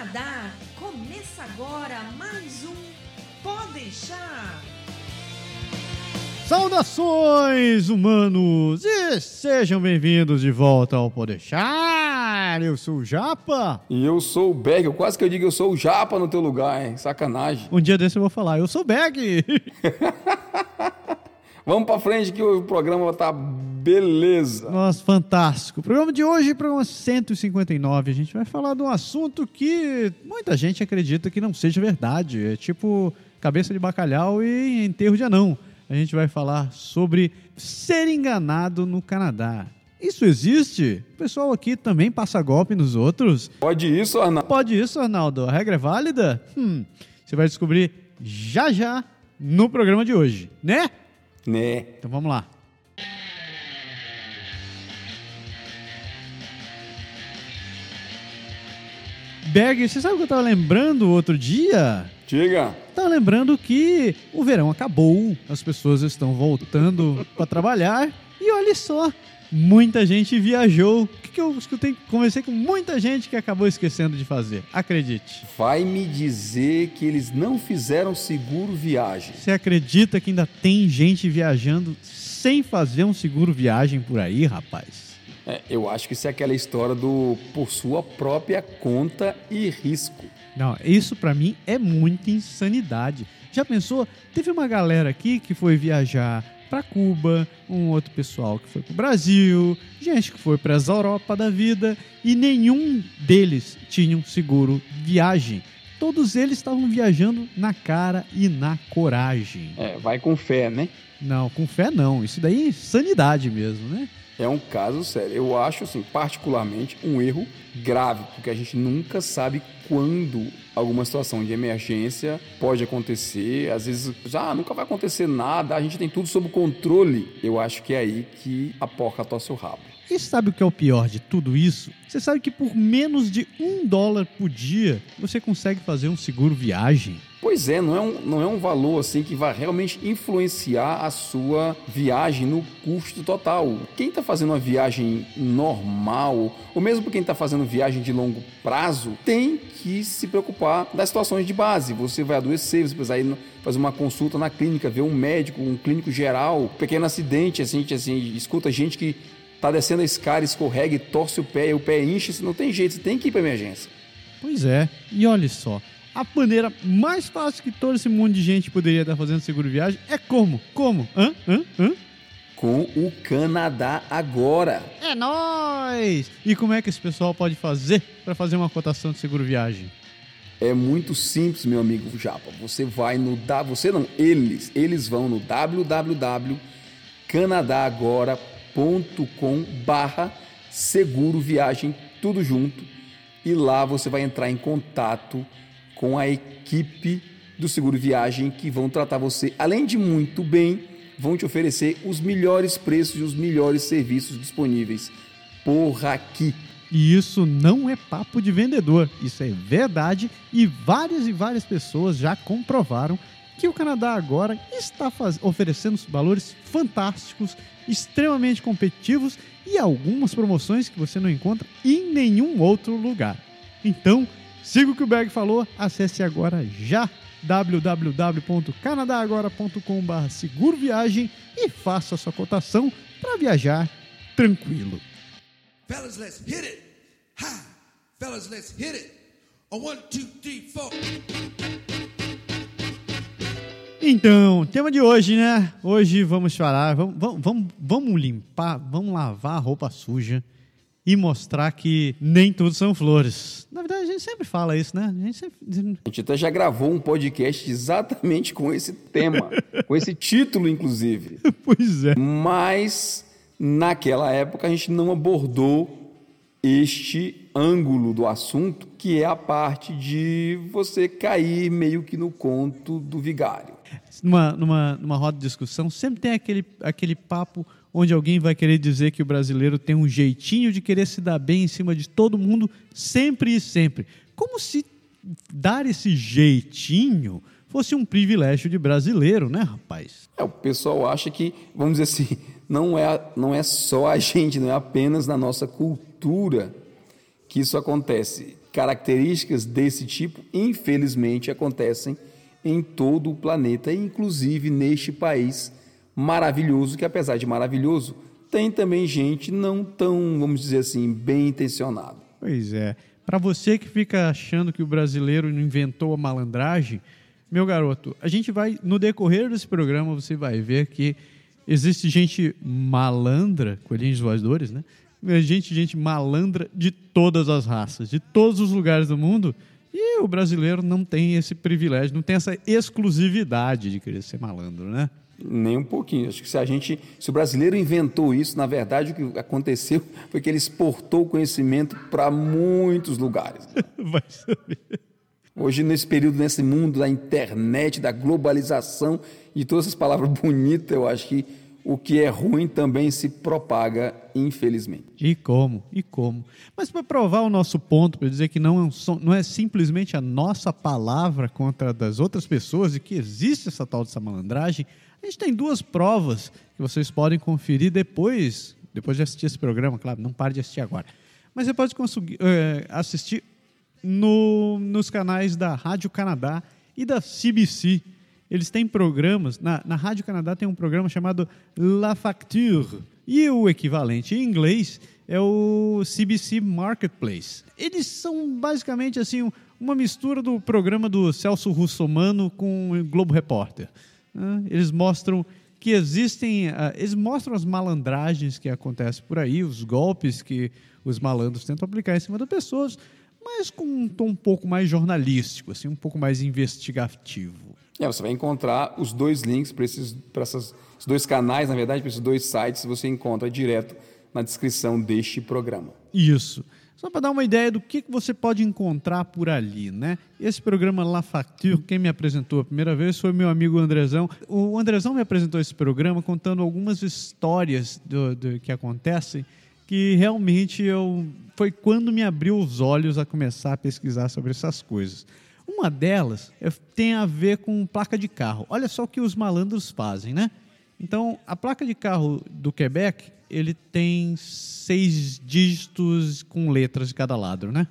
Canadá. Começa agora mais um Pode deixar. Saudações, humanos! E sejam bem-vindos de volta ao Podeixar! Eu sou o Japa. E eu sou o Berg. Eu quase que eu digo eu sou o Japa no teu lugar, hein? Sacanagem. Um dia desse eu vou falar, eu sou o Berg. Vamos pra frente que o programa tá beleza. Nossa, fantástico. O programa de hoje, programa 159, a gente vai falar de um assunto que muita gente acredita que não seja verdade. É tipo cabeça de bacalhau e enterro de anão. A gente vai falar sobre ser enganado no Canadá. Isso existe? O pessoal aqui também passa golpe nos outros? Pode isso, Arnaldo? Pode isso, Arnaldo. A regra é válida? Hum, você vai descobrir já já no programa de hoje, né? Né. Então vamos lá. Berg, você sabe o que eu tava lembrando outro dia? Diga. Tava lembrando que o verão acabou, as pessoas estão voltando para trabalhar e olha só, muita gente viajou. O que, que eu escutei? Conversei com muita gente que acabou esquecendo de fazer. Acredite. Vai me dizer que eles não fizeram seguro viagem. Você acredita que ainda tem gente viajando sem fazer um seguro viagem por aí, rapaz? É, eu acho que isso é aquela história do por sua própria conta e risco. Não, isso pra mim é muita insanidade. Já pensou? Teve uma galera aqui que foi viajar pra Cuba, um outro pessoal que foi pro Brasil, gente que foi para as Europa da vida e nenhum deles tinha um seguro viagem. Todos eles estavam viajando na cara e na coragem. É, vai com fé, né? Não, com fé não. Isso daí é insanidade mesmo, né? É um caso sério. Eu acho, assim, particularmente, um erro grave, porque a gente nunca sabe quando alguma situação de emergência pode acontecer. Às vezes, ah, nunca vai acontecer nada, a gente tem tudo sob controle. Eu acho que é aí que a porca tosse o rabo. E sabe o que é o pior de tudo isso? Você sabe que por menos de um dólar por dia você consegue fazer um seguro viagem. Pois é, não é, um, não é um valor assim que vai realmente influenciar a sua viagem no custo total. Quem está fazendo uma viagem normal, ou mesmo quem está fazendo viagem de longo prazo, tem que se preocupar das situações de base. Você vai adoecer, você precisa ir fazer uma consulta na clínica, ver um médico, um clínico geral, pequeno acidente, assim, assim, escuta gente que tá descendo a escada, escorrega e torce o pé, e o pé incha, não tem jeito, você tem que ir para emergência. Pois é, e olha só, a maneira mais fácil que todo esse mundo de gente poderia estar fazendo seguro viagem é como? Como? Hã? Hã? Hã? Com o Canadá agora. É nóis! E como é que esse pessoal pode fazer para fazer uma cotação de seguro viagem? É muito simples, meu amigo Japa. Você vai no da, você não, eles, eles vão no www.canadagora.com barra seguro viagem tudo junto e lá você vai entrar em contato com a equipe do Seguro Viagem que vão tratar você, além de muito bem, vão te oferecer os melhores preços e os melhores serviços disponíveis por aqui. E isso não é papo de vendedor, isso é verdade e várias e várias pessoas já comprovaram que o Canadá agora está faz... oferecendo valores fantásticos, extremamente competitivos e algumas promoções que você não encontra em nenhum outro lugar. Então, Siga o que o Berg falou, acesse agora já www.canadagora.com.br seguro viagem e faça a sua cotação para viajar tranquilo. Fellas, let's hit it. Ha! Fellas, let's hit it. A one, two, three, four. Então, tema de hoje, né? Hoje vamos falar, vamos, vamos, vamos limpar, vamos lavar a roupa suja e mostrar que nem tudo são flores. Na verdade, a gente sempre fala isso, né? A gente, sempre... a gente até já gravou um podcast exatamente com esse tema, com esse título, inclusive. pois é. Mas naquela época a gente não abordou este ângulo do assunto, que é a parte de você cair meio que no conto do vigário. Numa, numa, numa roda de discussão, sempre tem aquele, aquele papo onde alguém vai querer dizer que o brasileiro tem um jeitinho de querer se dar bem em cima de todo mundo, sempre e sempre. Como se dar esse jeitinho fosse um privilégio de brasileiro, né, rapaz? É, o pessoal acha que, vamos dizer assim, não é, não é só a gente, não é apenas na nossa cultura que isso acontece. Características desse tipo, infelizmente, acontecem em todo o planeta, inclusive neste país maravilhoso, que apesar de maravilhoso, tem também gente não tão, vamos dizer assim, bem intencionada. Pois é. Para você que fica achando que o brasileiro inventou a malandragem, meu garoto, a gente vai, no decorrer desse programa, você vai ver que existe gente malandra, coelhinhos voadores, né? Gente, gente malandra de todas as raças, de todos os lugares do mundo. E o brasileiro não tem esse privilégio, não tem essa exclusividade de querer ser malandro, né? Nem um pouquinho. Acho que se a gente, se o brasileiro inventou isso, na verdade o que aconteceu foi que ele exportou o conhecimento para muitos lugares. Vai saber. Hoje, nesse período, nesse mundo da internet, da globalização e todas essas palavras bonitas, eu acho que o que é ruim também se propaga, infelizmente. E como? E como? Mas para provar o nosso ponto, para dizer que não, é não é simplesmente a nossa palavra contra a das outras pessoas e que existe essa tal dessa malandragem, a gente tem duas provas que vocês podem conferir depois, depois de assistir esse programa, claro, não pare de assistir agora. Mas você pode conseguir, é, assistir no, nos canais da Rádio Canadá e da CBC. Eles têm programas, na, na Rádio Canadá tem um programa chamado La Facture, e o equivalente em inglês é o CBC Marketplace. Eles são basicamente assim uma mistura do programa do Celso Russomano com o Globo Repórter. Né? Eles mostram que existem, uh, eles mostram as malandragens que acontecem por aí, os golpes que os malandros tentam aplicar em cima das pessoas, mas com um tom um pouco mais jornalístico, assim, um pouco mais investigativo. É, você vai encontrar os dois links para esses, esses dois canais, na verdade, para esses dois sites, você encontra direto na descrição deste programa. Isso. Só para dar uma ideia do que você pode encontrar por ali, né? Esse programa La Facture, quem me apresentou a primeira vez foi meu amigo Andrezão. O Andrezão me apresentou esse programa contando algumas histórias do, do que acontecem que realmente eu foi quando me abriu os olhos a começar a pesquisar sobre essas coisas. Uma delas é, tem a ver com placa de carro. Olha só o que os malandros fazem, né? Então, a placa de carro do Quebec ele tem seis dígitos com letras de cada lado, né?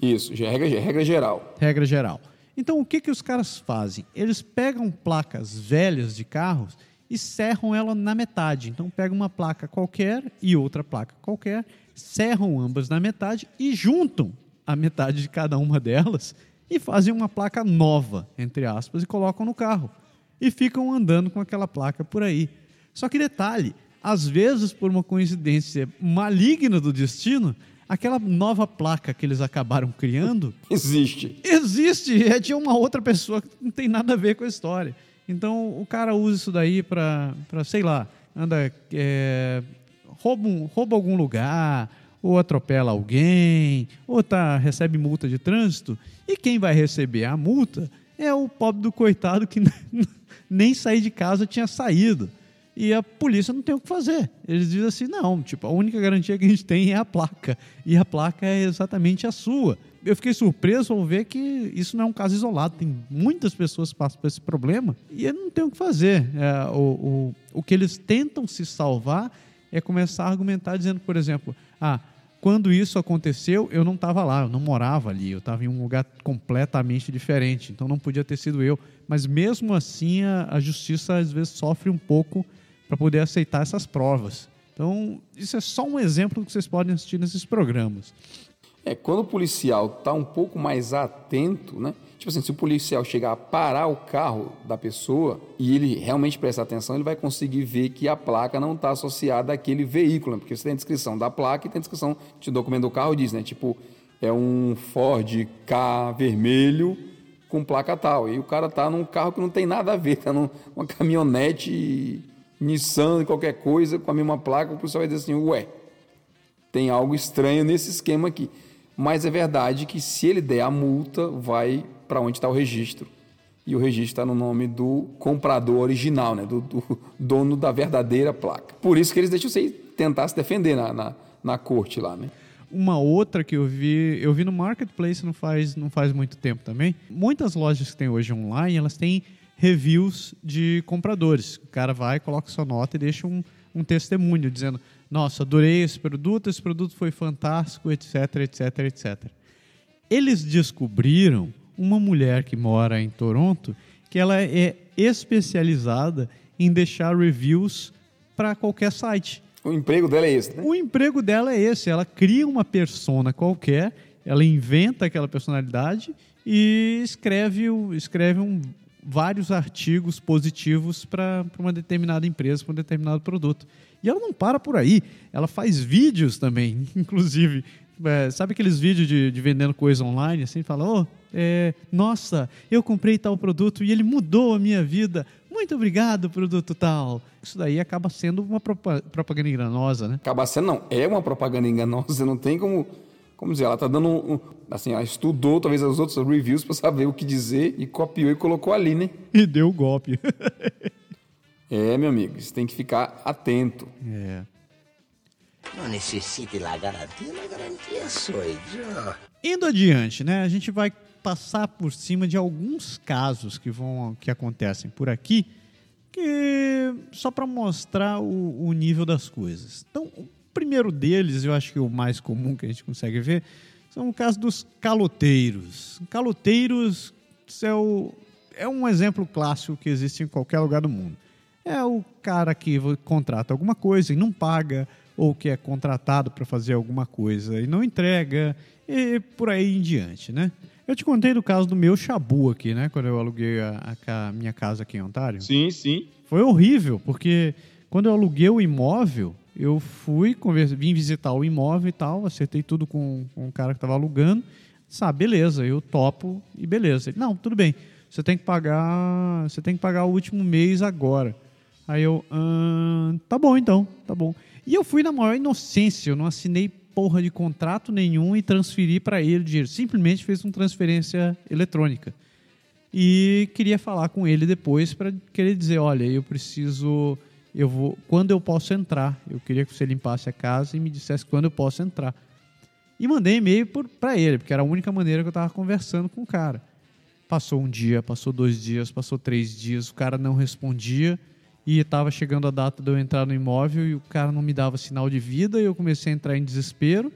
Isso, regra, regra geral. Regra geral. Então, o que, que os caras fazem? Eles pegam placas velhas de carros e serram ela na metade. Então, pega uma placa qualquer e outra placa qualquer, serram ambas na metade e juntam a metade de cada uma delas e fazem uma placa nova, entre aspas, e colocam no carro. E ficam andando com aquela placa por aí. Só que detalhe, às vezes, por uma coincidência maligna do destino, aquela nova placa que eles acabaram criando. Existe. Existe! É de uma outra pessoa que não tem nada a ver com a história. Então, o cara usa isso daí para, sei lá, anda. É, rouba, um, rouba algum lugar, ou atropela alguém, ou tá, recebe multa de trânsito. E quem vai receber a multa é o pobre do coitado que nem sair de casa tinha saído e a polícia não tem o que fazer. Eles dizem assim: não, tipo, a única garantia que a gente tem é a placa, e a placa é exatamente a sua. Eu fiquei surpreso ao ver que isso não é um caso isolado, tem muitas pessoas que passam por esse problema e não tem o que fazer. É, o, o, o que eles tentam se salvar é começar a argumentar dizendo, por exemplo, ah, quando isso aconteceu, eu não estava lá, eu não morava ali, eu estava em um lugar completamente diferente, então não podia ter sido eu. Mas mesmo assim, a, a justiça às vezes sofre um pouco para poder aceitar essas provas. Então, isso é só um exemplo que vocês podem assistir nesses programas. É, quando o policial está um pouco mais atento, né? Tipo assim, se o policial chegar a parar o carro da pessoa e ele realmente prestar atenção, ele vai conseguir ver que a placa não está associada àquele veículo, né? porque você tem a descrição da placa e tem a descrição de documento do carro diz, né? Tipo, é um Ford K vermelho com placa tal. E o cara tá num carro que não tem nada a ver, tá numa caminhonete Nissan, qualquer coisa, com a mesma placa, o pessoal vai dizer assim, ué, tem algo estranho nesse esquema aqui. Mas é verdade que se ele der a multa, vai para onde está o registro. E o registro está no nome do comprador original, né? Do, do, dono da verdadeira placa. Por isso que eles deixam você tentar se defender na, na, na corte lá, né? Uma outra que eu vi, eu vi no Marketplace não faz, não faz muito tempo também. Muitas lojas que tem hoje online, elas têm reviews de compradores. O cara vai, coloca sua nota e deixa um, um testemunho dizendo: Nossa, adorei esse produto, esse produto foi fantástico, etc, etc, etc. eles descobriram uma mulher que mora em Toronto que ela é especializada em deixar reviews para qualquer site. O emprego dela é esse, né? O emprego dela é esse. Ela cria uma persona qualquer, ela inventa aquela personalidade e escreve, o- escreve um, vários artigos positivos para uma determinada empresa, para um determinado produto. E ela não para por aí. Ela faz vídeos também, inclusive. É, sabe aqueles vídeos de, de vendendo coisa online? Assim, fala, oh, é, nossa, eu comprei tal produto e ele mudou a minha vida. Muito obrigado, produto tal. Isso daí acaba sendo uma propa- propaganda enganosa, né? Acaba sendo, não. É uma propaganda enganosa, não tem como. Como dizer, ela tá dando um. um- assim, ela estudou talvez os outros reviews para saber o que dizer e copiou e colocou ali, né? E deu o golpe. É, meu amigo, você tem que ficar atento. é. No necessite la garantia, la garantia soy yo. Indo adiante, né? A gente vai passar por cima de alguns casos que vão que acontecem por aqui, que só para mostrar o, o nível das coisas. Então, primeiro deles, eu acho que o mais comum que a gente consegue ver, são o caso dos caloteiros. Caloteiros é, o- é um exemplo clássico que existe em qualquer lugar do mundo. É o cara que contrata alguma coisa e não paga, ou que é contratado para fazer alguma coisa e não entrega, e por aí em diante, né? Eu te contei do caso do meu Shabu aqui, né? Quando eu aluguei a, a minha casa aqui em Ontário. Sim, sim. Foi horrível, porque quando eu aluguei o imóvel, eu fui, conversa, vim visitar o imóvel e tal, acertei tudo com, com o cara que estava alugando. Sabe, beleza, eu topo e beleza. Ele, não, tudo bem, você tem que pagar, você tem que pagar o último mês agora. Aí eu, "Ahn, tá bom então, tá bom. E eu fui na maior inocência, eu não assinei porra de contrato nenhum e transferi para ele o dinheiro. Simplesmente fiz uma transferência eletrônica e queria falar com ele depois para querer dizer, olha, eu preciso, eu vou, quando eu posso entrar? Eu queria que você limpasse a casa e me dissesse quando eu posso entrar. E mandei e-mail para ele, porque era a única maneira que eu estava conversando com o cara. Passou um dia, passou dois dias, passou três dias, o cara não respondia e estava chegando a data de eu entrar no imóvel e o cara não me dava sinal de vida e eu comecei a entrar em desespero.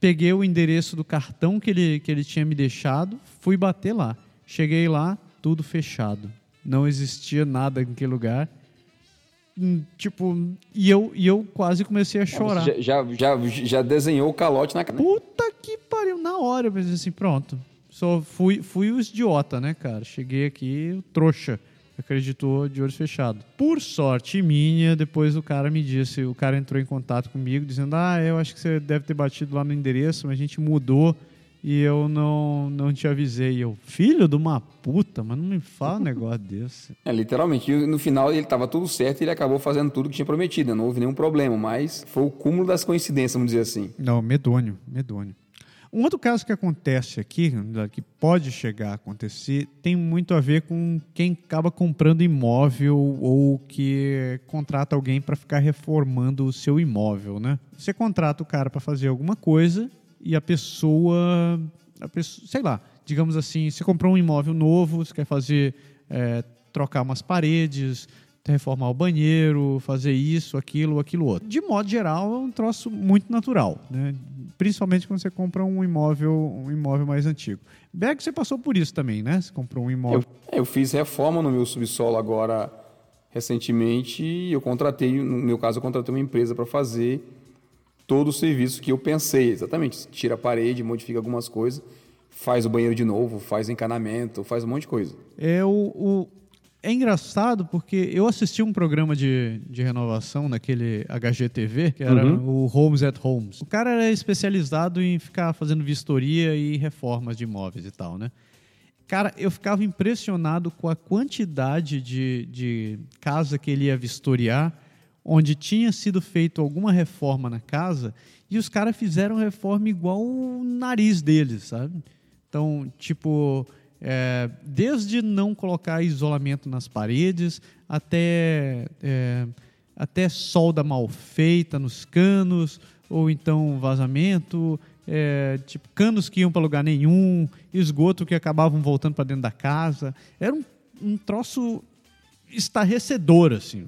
Peguei o endereço do cartão que ele, que ele tinha me deixado, fui bater lá. Cheguei lá, tudo fechado. Não existia nada naquele lugar. Tipo, e eu, e eu quase comecei a chorar. Você já, já, já, desenhou o calote na cara. Puta que pariu. Na hora eu pensei assim, pronto. Só fui, fui o idiota, né, cara? Cheguei aqui, trouxa. Acreditou de olhos fechados. Por sorte minha, depois o cara me disse, o cara entrou em contato comigo, dizendo: Ah, eu acho que você deve ter batido lá no endereço, mas a gente mudou e eu não, não te avisei. Eu, filho de uma puta, mas não me fala um negócio desse. É, literalmente. No final ele estava tudo certo e ele acabou fazendo tudo que tinha prometido. né? Não houve nenhum problema, mas foi o cúmulo das coincidências, vamos dizer assim. Não, medônio, medônio. Um outro caso que acontece aqui, que pode chegar a acontecer, tem muito a ver com quem acaba comprando imóvel ou que contrata alguém para ficar reformando o seu imóvel, né? Você contrata o cara para fazer alguma coisa e a pessoa, a pessoa, sei lá, digamos assim, você comprou um imóvel novo, você quer fazer, é, trocar umas paredes, reformar o banheiro, fazer isso, aquilo, aquilo outro. De modo geral, é um troço muito natural, né? Principalmente quando você compra um imóvel, um imóvel mais antigo. Berg, você passou por isso também, né? Você comprou um imóvel. Eu, é, eu fiz reforma no meu subsolo agora recentemente eu contratei, no meu caso, eu contratei uma empresa para fazer todo o serviço que eu pensei, exatamente. Tira a parede, modifica algumas coisas, faz o banheiro de novo, faz encanamento, faz um monte de coisa. É, o, o- é engraçado porque eu assisti um programa de, de renovação naquele HGTV, que era o Homes at Homes. O cara era especializado em ficar fazendo vistoria e reformas de imóveis e tal, né? Cara, eu ficava impressionado com a quantidade de, de casa que ele ia vistoriar, onde tinha sido feito alguma reforma na casa e os caras fizeram reforma igual o nariz deles, sabe? Então, tipo, é, desde não colocar isolamento nas paredes até, é, até solda mal feita nos canos, ou então vazamento, é, tipo, canos que iam para lugar nenhum, esgoto que acabavam voltando para dentro da casa. Era um, um troço estarrecedor, assim.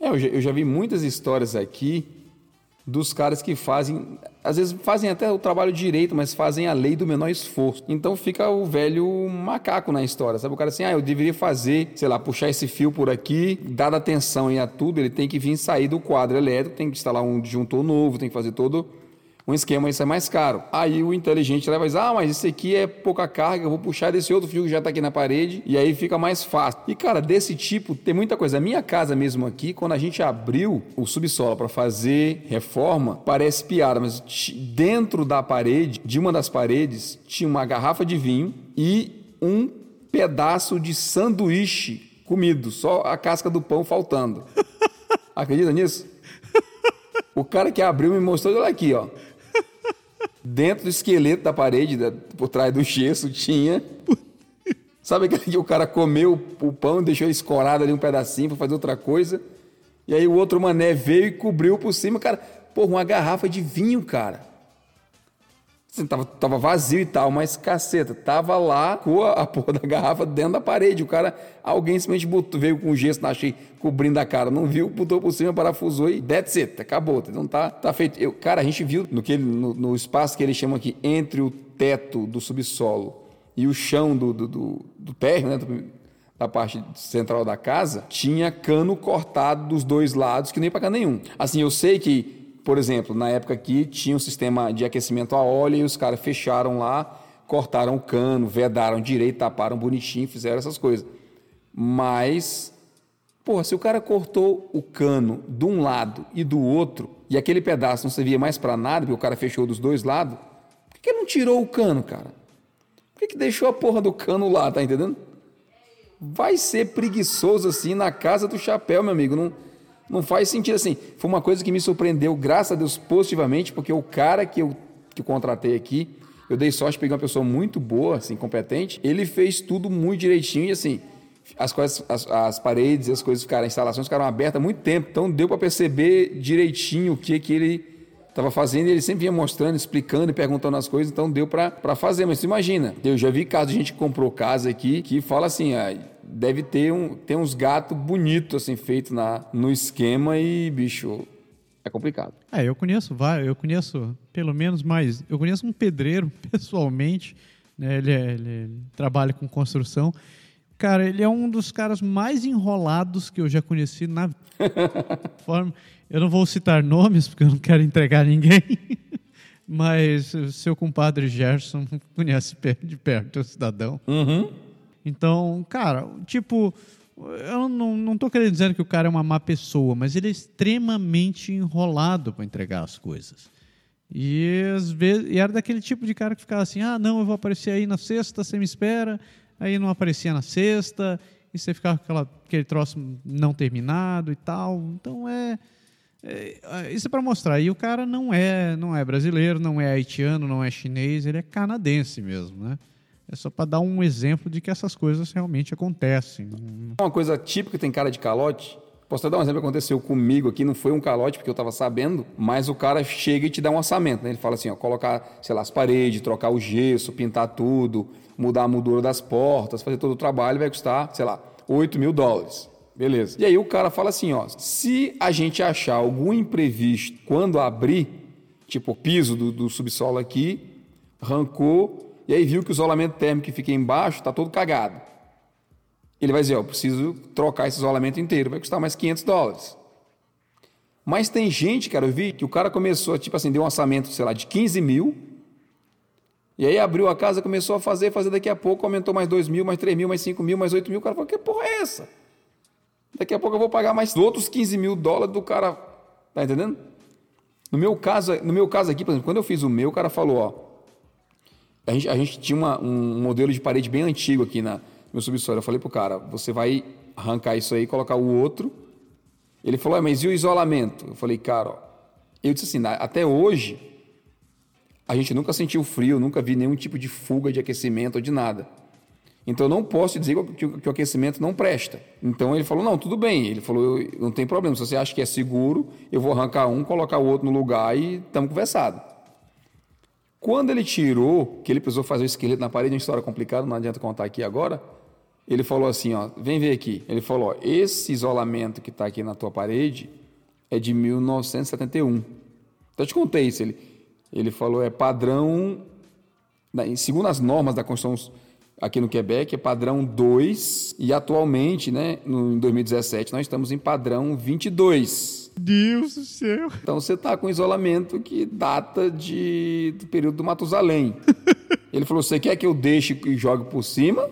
É, eu já, eu já vi muitas histórias aqui dos caras que fazem, às vezes fazem até o trabalho direito, mas fazem a lei do menor esforço. Então fica o velho macaco na história, sabe? O cara assim, ah, eu deveria fazer, sei lá, puxar esse fio por aqui, dada atenção e a tudo, ele tem que vir sair do quadro elétrico, tem que instalar um disjuntor novo, tem que fazer todo um esquema, isso é mais caro. Aí o inteligente leva e diz, ah, mas esse aqui é pouca carga, eu vou puxar desse outro fio que já está aqui na parede, e aí fica mais fácil. E cara, desse tipo, tem muita coisa. A minha casa mesmo aqui, quando a gente abriu o subsolo para fazer reforma, parece piada, mas dentro da parede, de uma das paredes, tinha uma garrafa de vinho e um pedaço de sanduíche comido, só a casca do pão faltando. Acredita nisso? O cara que abriu me mostrou, olha aqui, ó. Dentro do esqueleto da parede, da, por trás do gesso, tinha. Sabe aquele que o cara comeu o pão, deixou escorado ali um pedacinho para fazer outra coisa? E aí o outro mané veio e cobriu por cima, cara. Porra, uma garrafa de vinho, cara. Assim, tava, tava vazio e tal, mas caceta, tava lá com a, a porra da garrafa dentro da parede. O cara, alguém simplesmente botou, veio com gesso na cheia, cobrindo a cara, não viu, botou por cima, parafusou e that's it, acabou. Então tá, tá feito. Eu, cara, a gente viu no, que, no, no espaço que eles chamam aqui entre o teto do subsolo e o chão do, do, do, do térreo, né? Do, da parte central da casa, tinha cano cortado dos dois lados que nem para cá nenhum. Assim, eu sei que por exemplo, na época aqui tinha um sistema de aquecimento a óleo e os caras fecharam lá, cortaram o cano, vedaram direito, taparam bonitinho, fizeram essas coisas. Mas, porra, se o cara cortou o cano de um lado e do outro, e aquele pedaço não servia mais para nada, porque o cara fechou dos dois lados, por que, não tirou o cano, cara? Por que, que deixou a porra do cano lá, tá entendendo? Vai ser preguiçoso assim na casa do chapéu, meu amigo. Não, não faz sentido assim. Foi uma coisa que me surpreendeu, graças a Deus, positivamente, porque o cara que eu, que eu contratei aqui, eu dei sorte pegar uma pessoa muito boa, assim, competente. Ele fez tudo muito direitinho e assim, as, coisas, as, as paredes, as coisas ficaram, as instalações ficaram abertas há muito tempo. Então deu para perceber direitinho o que, que ele estava fazendo. E ele sempre vinha mostrando, explicando e perguntando as coisas. Então deu para fazer. Mas imagina, eu já vi casos de gente que comprou casa aqui que fala assim, ah, deve ter, um, ter uns gatos bonitos assim feitos na, no esquema e, bicho, é complicado. É, eu conheço vários, eu conheço pelo menos mais, eu conheço um pedreiro pessoalmente, né, ele, é, ele trabalha com construção. Cara, ele é um dos caras mais enrolados que eu já conheci na forma. Eu não vou citar nomes porque eu não quero entregar ninguém. Mas o seu compadre Gerson conhece de perto o cidadão. Uhum. Então, cara, tipo, eu não, não tô querendo dizer que o cara é uma má pessoa, mas ele é extremamente enrolado para entregar as coisas. E às vezes e era daquele tipo de cara que ficava assim: ah, não, eu vou aparecer aí na sexta, você me espera. Aí não aparecia na sexta, e você ficava com aquela, aquele troço não terminado e tal. Então é. É isso é para mostrar. E o cara não é, não é brasileiro, não é haitiano, não é chinês, ele é canadense mesmo, né? É só para dar um exemplo de que essas coisas realmente acontecem. Uma coisa típica tem cara de calote. Posso até dar um exemplo que aconteceu comigo aqui, não foi um calote, porque eu estava sabendo, mas o cara chega e te dá um orçamento. Né? Ele fala assim: ó, colocar, sei lá, as paredes, trocar o gesso, pintar tudo, mudar a moldura das portas, fazer todo o trabalho, vai custar, sei lá, 8 mil dólares. Beleza. E aí o cara fala assim: ó, se a gente achar algum imprevisto quando abrir, tipo o piso do, do subsolo aqui, arrancou, e aí viu que o isolamento térmico que fica embaixo está todo cagado. Ele vai dizer, ó, preciso trocar esse isolamento inteiro, vai custar mais 500 dólares. Mas tem gente, cara, eu vi que o cara começou, tipo assim, deu um orçamento, sei lá, de 15 mil, e aí abriu a casa, começou a fazer, fazer daqui a pouco, aumentou mais 2 mil, mais 3 mil, mais 5 mil, mais 8 mil, o cara falou, que porra é essa? Daqui a pouco eu vou pagar mais outros 15 mil dólares do cara, tá entendendo? No meu caso, no meu caso aqui, por exemplo, quando eu fiz o meu, o cara falou, ó, a gente, a gente tinha uma, um modelo de parede bem antigo aqui na meu subsolo. Eu falei pro cara, você vai arrancar isso aí e colocar o outro. Ele falou, mas e o isolamento? Eu falei, cara, ó, eu disse assim, até hoje a gente nunca sentiu frio, nunca vi nenhum tipo de fuga de aquecimento ou de nada. Então eu não posso dizer que, que, que o aquecimento não presta. Então ele falou, não, tudo bem. Ele falou, não tem problema. Se você acha que é seguro, eu vou arrancar um, colocar o outro no lugar e estamos conversados. Quando ele tirou, que ele precisou fazer o esqueleto na parede, uma história complicada, não adianta contar aqui agora. Ele falou assim, ó, vem ver aqui. Ele falou, ó, esse isolamento que está aqui na tua parede é de 1971. Até te contei isso. Ele, ele falou, é padrão, segundo as normas da Constituição aqui no Quebec, é padrão 2, e atualmente, né, no, em 2017, nós estamos em padrão 22. Deus do céu. Então você está com isolamento que data de, do período do Matusalém. Ele falou: Você quer que eu deixe e jogue por cima?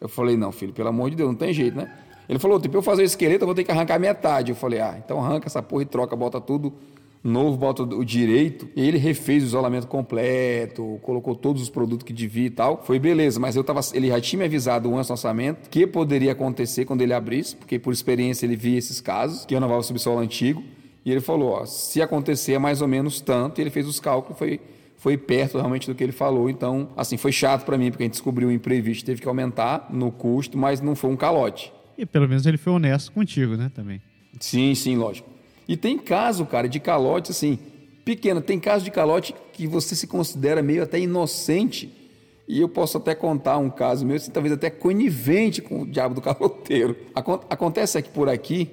Eu falei: Não, filho, pelo amor de Deus, não tem jeito, né? Ele falou: Tipo, eu fazer o esqueleto, eu vou ter que arrancar metade. Eu falei: Ah, então arranca essa porra e troca, bota tudo novo, bota o direito. Ele refez o isolamento completo, colocou todos os produtos que devia e tal. Foi beleza, mas eu tava, ele já tinha me avisado antes do orçamento que poderia acontecer quando ele abrisse, porque por experiência ele via esses casos, que renovava o subsolo antigo. E ele falou: ó, se acontecer é mais ou menos tanto, e ele fez os cálculos, foi, foi perto realmente do que ele falou. Então, assim, foi chato para mim, porque a gente descobriu o imprevisto, teve que aumentar no custo, mas não foi um calote. E pelo menos ele foi honesto contigo, né, também. Sim, sim, lógico. E tem caso, cara, de calote, assim, pequeno. Tem caso de calote que você se considera meio até inocente. E eu posso até contar um caso meu, assim, talvez até conivente com o diabo do caloteiro. Acon- Acontece aqui por aqui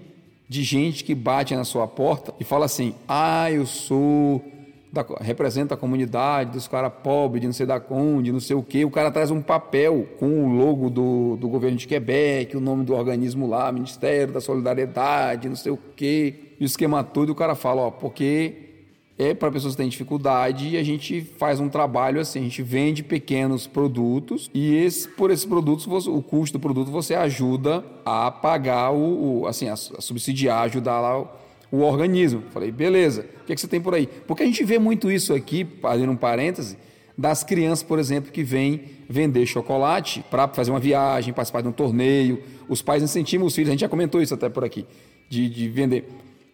de gente que bate na sua porta e fala assim: ah, eu sou. Da, representa a comunidade dos caras pobres, de não sei da onde, não sei o quê. O cara traz um papel com o logo do, do governo de Quebec, o nome do organismo lá, Ministério da Solidariedade, não sei o quê. E o esquema todo, o cara fala, ó, porque é para pessoas que têm dificuldade e a gente faz um trabalho assim, a gente vende pequenos produtos e esse, por esses produtos, você- o custo do produto você ajuda a pagar o, o- assim, a, a subsidiar, ajudar lá o, o organismo. Falei, beleza, o que, é que você tem por aí? Porque a gente vê muito isso aqui, fazendo um parêntese, das crianças, por exemplo, que vêm vender chocolate para fazer uma viagem, participar de um torneio. Os pais incentivam os filhos, a gente já comentou isso até por aqui, de, de vender.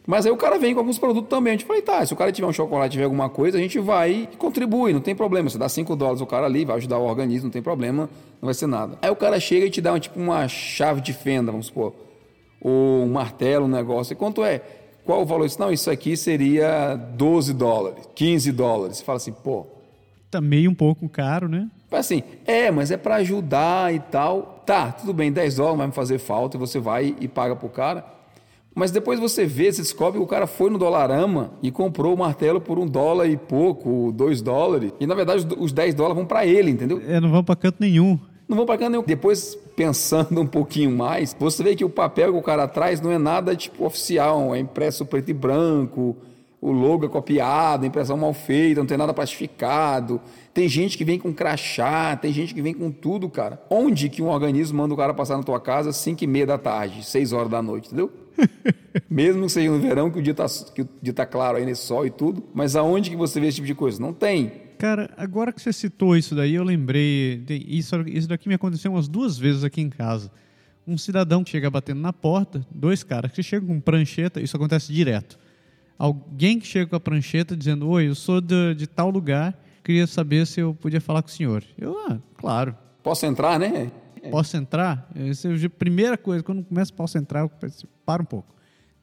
Mas aí o cara vem com alguns produtos também. A gente falei, tá, se o cara tiver um chocolate, tiver alguma coisa, a gente vai e contribui, não tem problema. Você dá 5 dólares o cara ali, vai ajudar o organismo, não tem problema, não vai ser nada. Aí o cara chega e te dá tipo uma chave de fenda, vamos supor, ou um martelo, um negócio. E quanto é? Qual o valor? Não, isso aqui seria 12 dólares, 15 dólares. Você fala assim, pô, Tá meio um pouco caro, né? assim, é, mas é para ajudar e tal. Tá, tudo bem, 10 dólares vai me fazer falta e você vai e paga pro cara. Mas depois você vê, você descobre que o cara foi no Dolarama e comprou o martelo por um dólar e pouco, dois dólares. E na verdade os- 10 dólares vão para ele, entendeu? É, não vamos pra canto nenhum. Não vão para cá nenhum. Depois, pensando um pouquinho mais, você vê que o papel que o cara traz não é nada tipo oficial, é impresso preto e branco, o logo é copiado, a impressão mal feita, não tem nada plastificado. Tem gente que vem com crachá, tem gente que vem com tudo, cara. Onde que um organismo manda o cara passar na tua casa às 5 e meia da tarde, 6 horas da noite, entendeu? Mesmo que seja no verão, que o dia tá, que o dia tá claro aí nesse sol e tudo, mas aonde que você vê esse tipo de coisa? Não tem. Cara, agora que você citou isso daí, eu lembrei. Isso, isso daqui me aconteceu umas duas vezes aqui em casa. Um cidadão que chega batendo na porta, dois caras que chegam com prancheta, isso acontece direto. Alguém que chega com a prancheta dizendo: Oi, eu sou de, de tal lugar, queria saber se eu podia falar com o senhor. Eu, ah, claro. Posso entrar, né? Posso entrar? Essa é a primeira coisa, quando começa posso entrar, eu penso, para um pouco.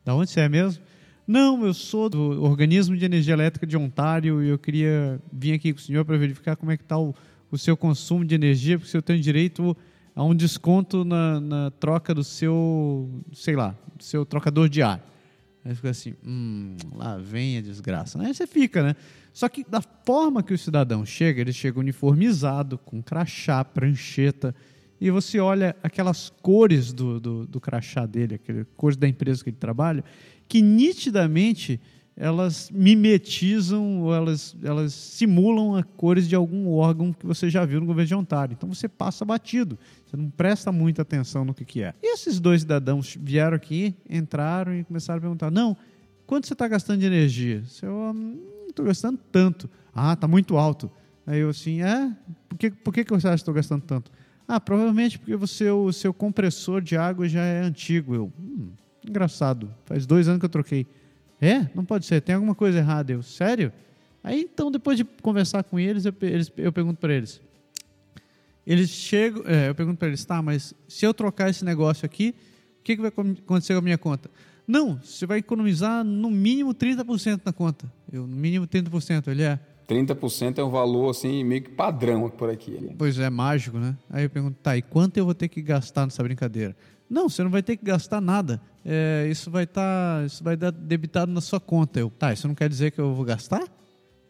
Da onde você é mesmo? Não, eu sou do Organismo de Energia Elétrica de Ontário e eu queria vir aqui com o senhor para verificar como é que está o, o seu consumo de energia, porque eu tenho direito a um desconto na, na troca do seu, sei lá, do seu trocador de ar. Aí fica assim, hum, lá vem a desgraça. Aí você fica, né? Só que da forma que o cidadão chega, ele chega uniformizado, com crachá, prancheta, e você olha aquelas cores do, do, do crachá dele, aquelas cores da empresa que ele trabalha, que nitidamente elas mimetizam ou elas, elas simulam as cores de algum órgão que você já viu no governo de Ontário. Então você passa batido, você não presta muita atenção no que, que é. E esses dois cidadãos vieram aqui, entraram e começaram a perguntar: não, quanto você está gastando de energia? Eu "Hum, não estou gastando tanto. Ah, está muito alto. Aí eu assim, é? Por que, por que, que você acha que estou gastando tanto? Ah, provavelmente porque você, o seu compressor de água já é antigo. Eu, hum, engraçado, faz dois anos que eu troquei. É? Não pode ser, tem alguma coisa errada. Eu, sério? Aí então, depois de conversar com eles, eu, eles- eu pergunto para eles. Eles chegam, é, eu pergunto para eles, tá, mas se eu trocar esse negócio aqui, o que, que vai acon- acontecer com a minha conta? Não, você vai economizar no mínimo 30% na conta. Eu, no mínimo 30%. Ele é, 30% é um valor assim meio que padrão por aqui. né? Pois é, mágico, né? Aí eu pergunto, tá, e quanto eu vou ter que gastar nessa brincadeira? Não, você não vai ter que gastar nada. É, isso vai estar, isso vai dar debitado na sua conta. Eu, tá, isso não quer dizer que eu vou gastar?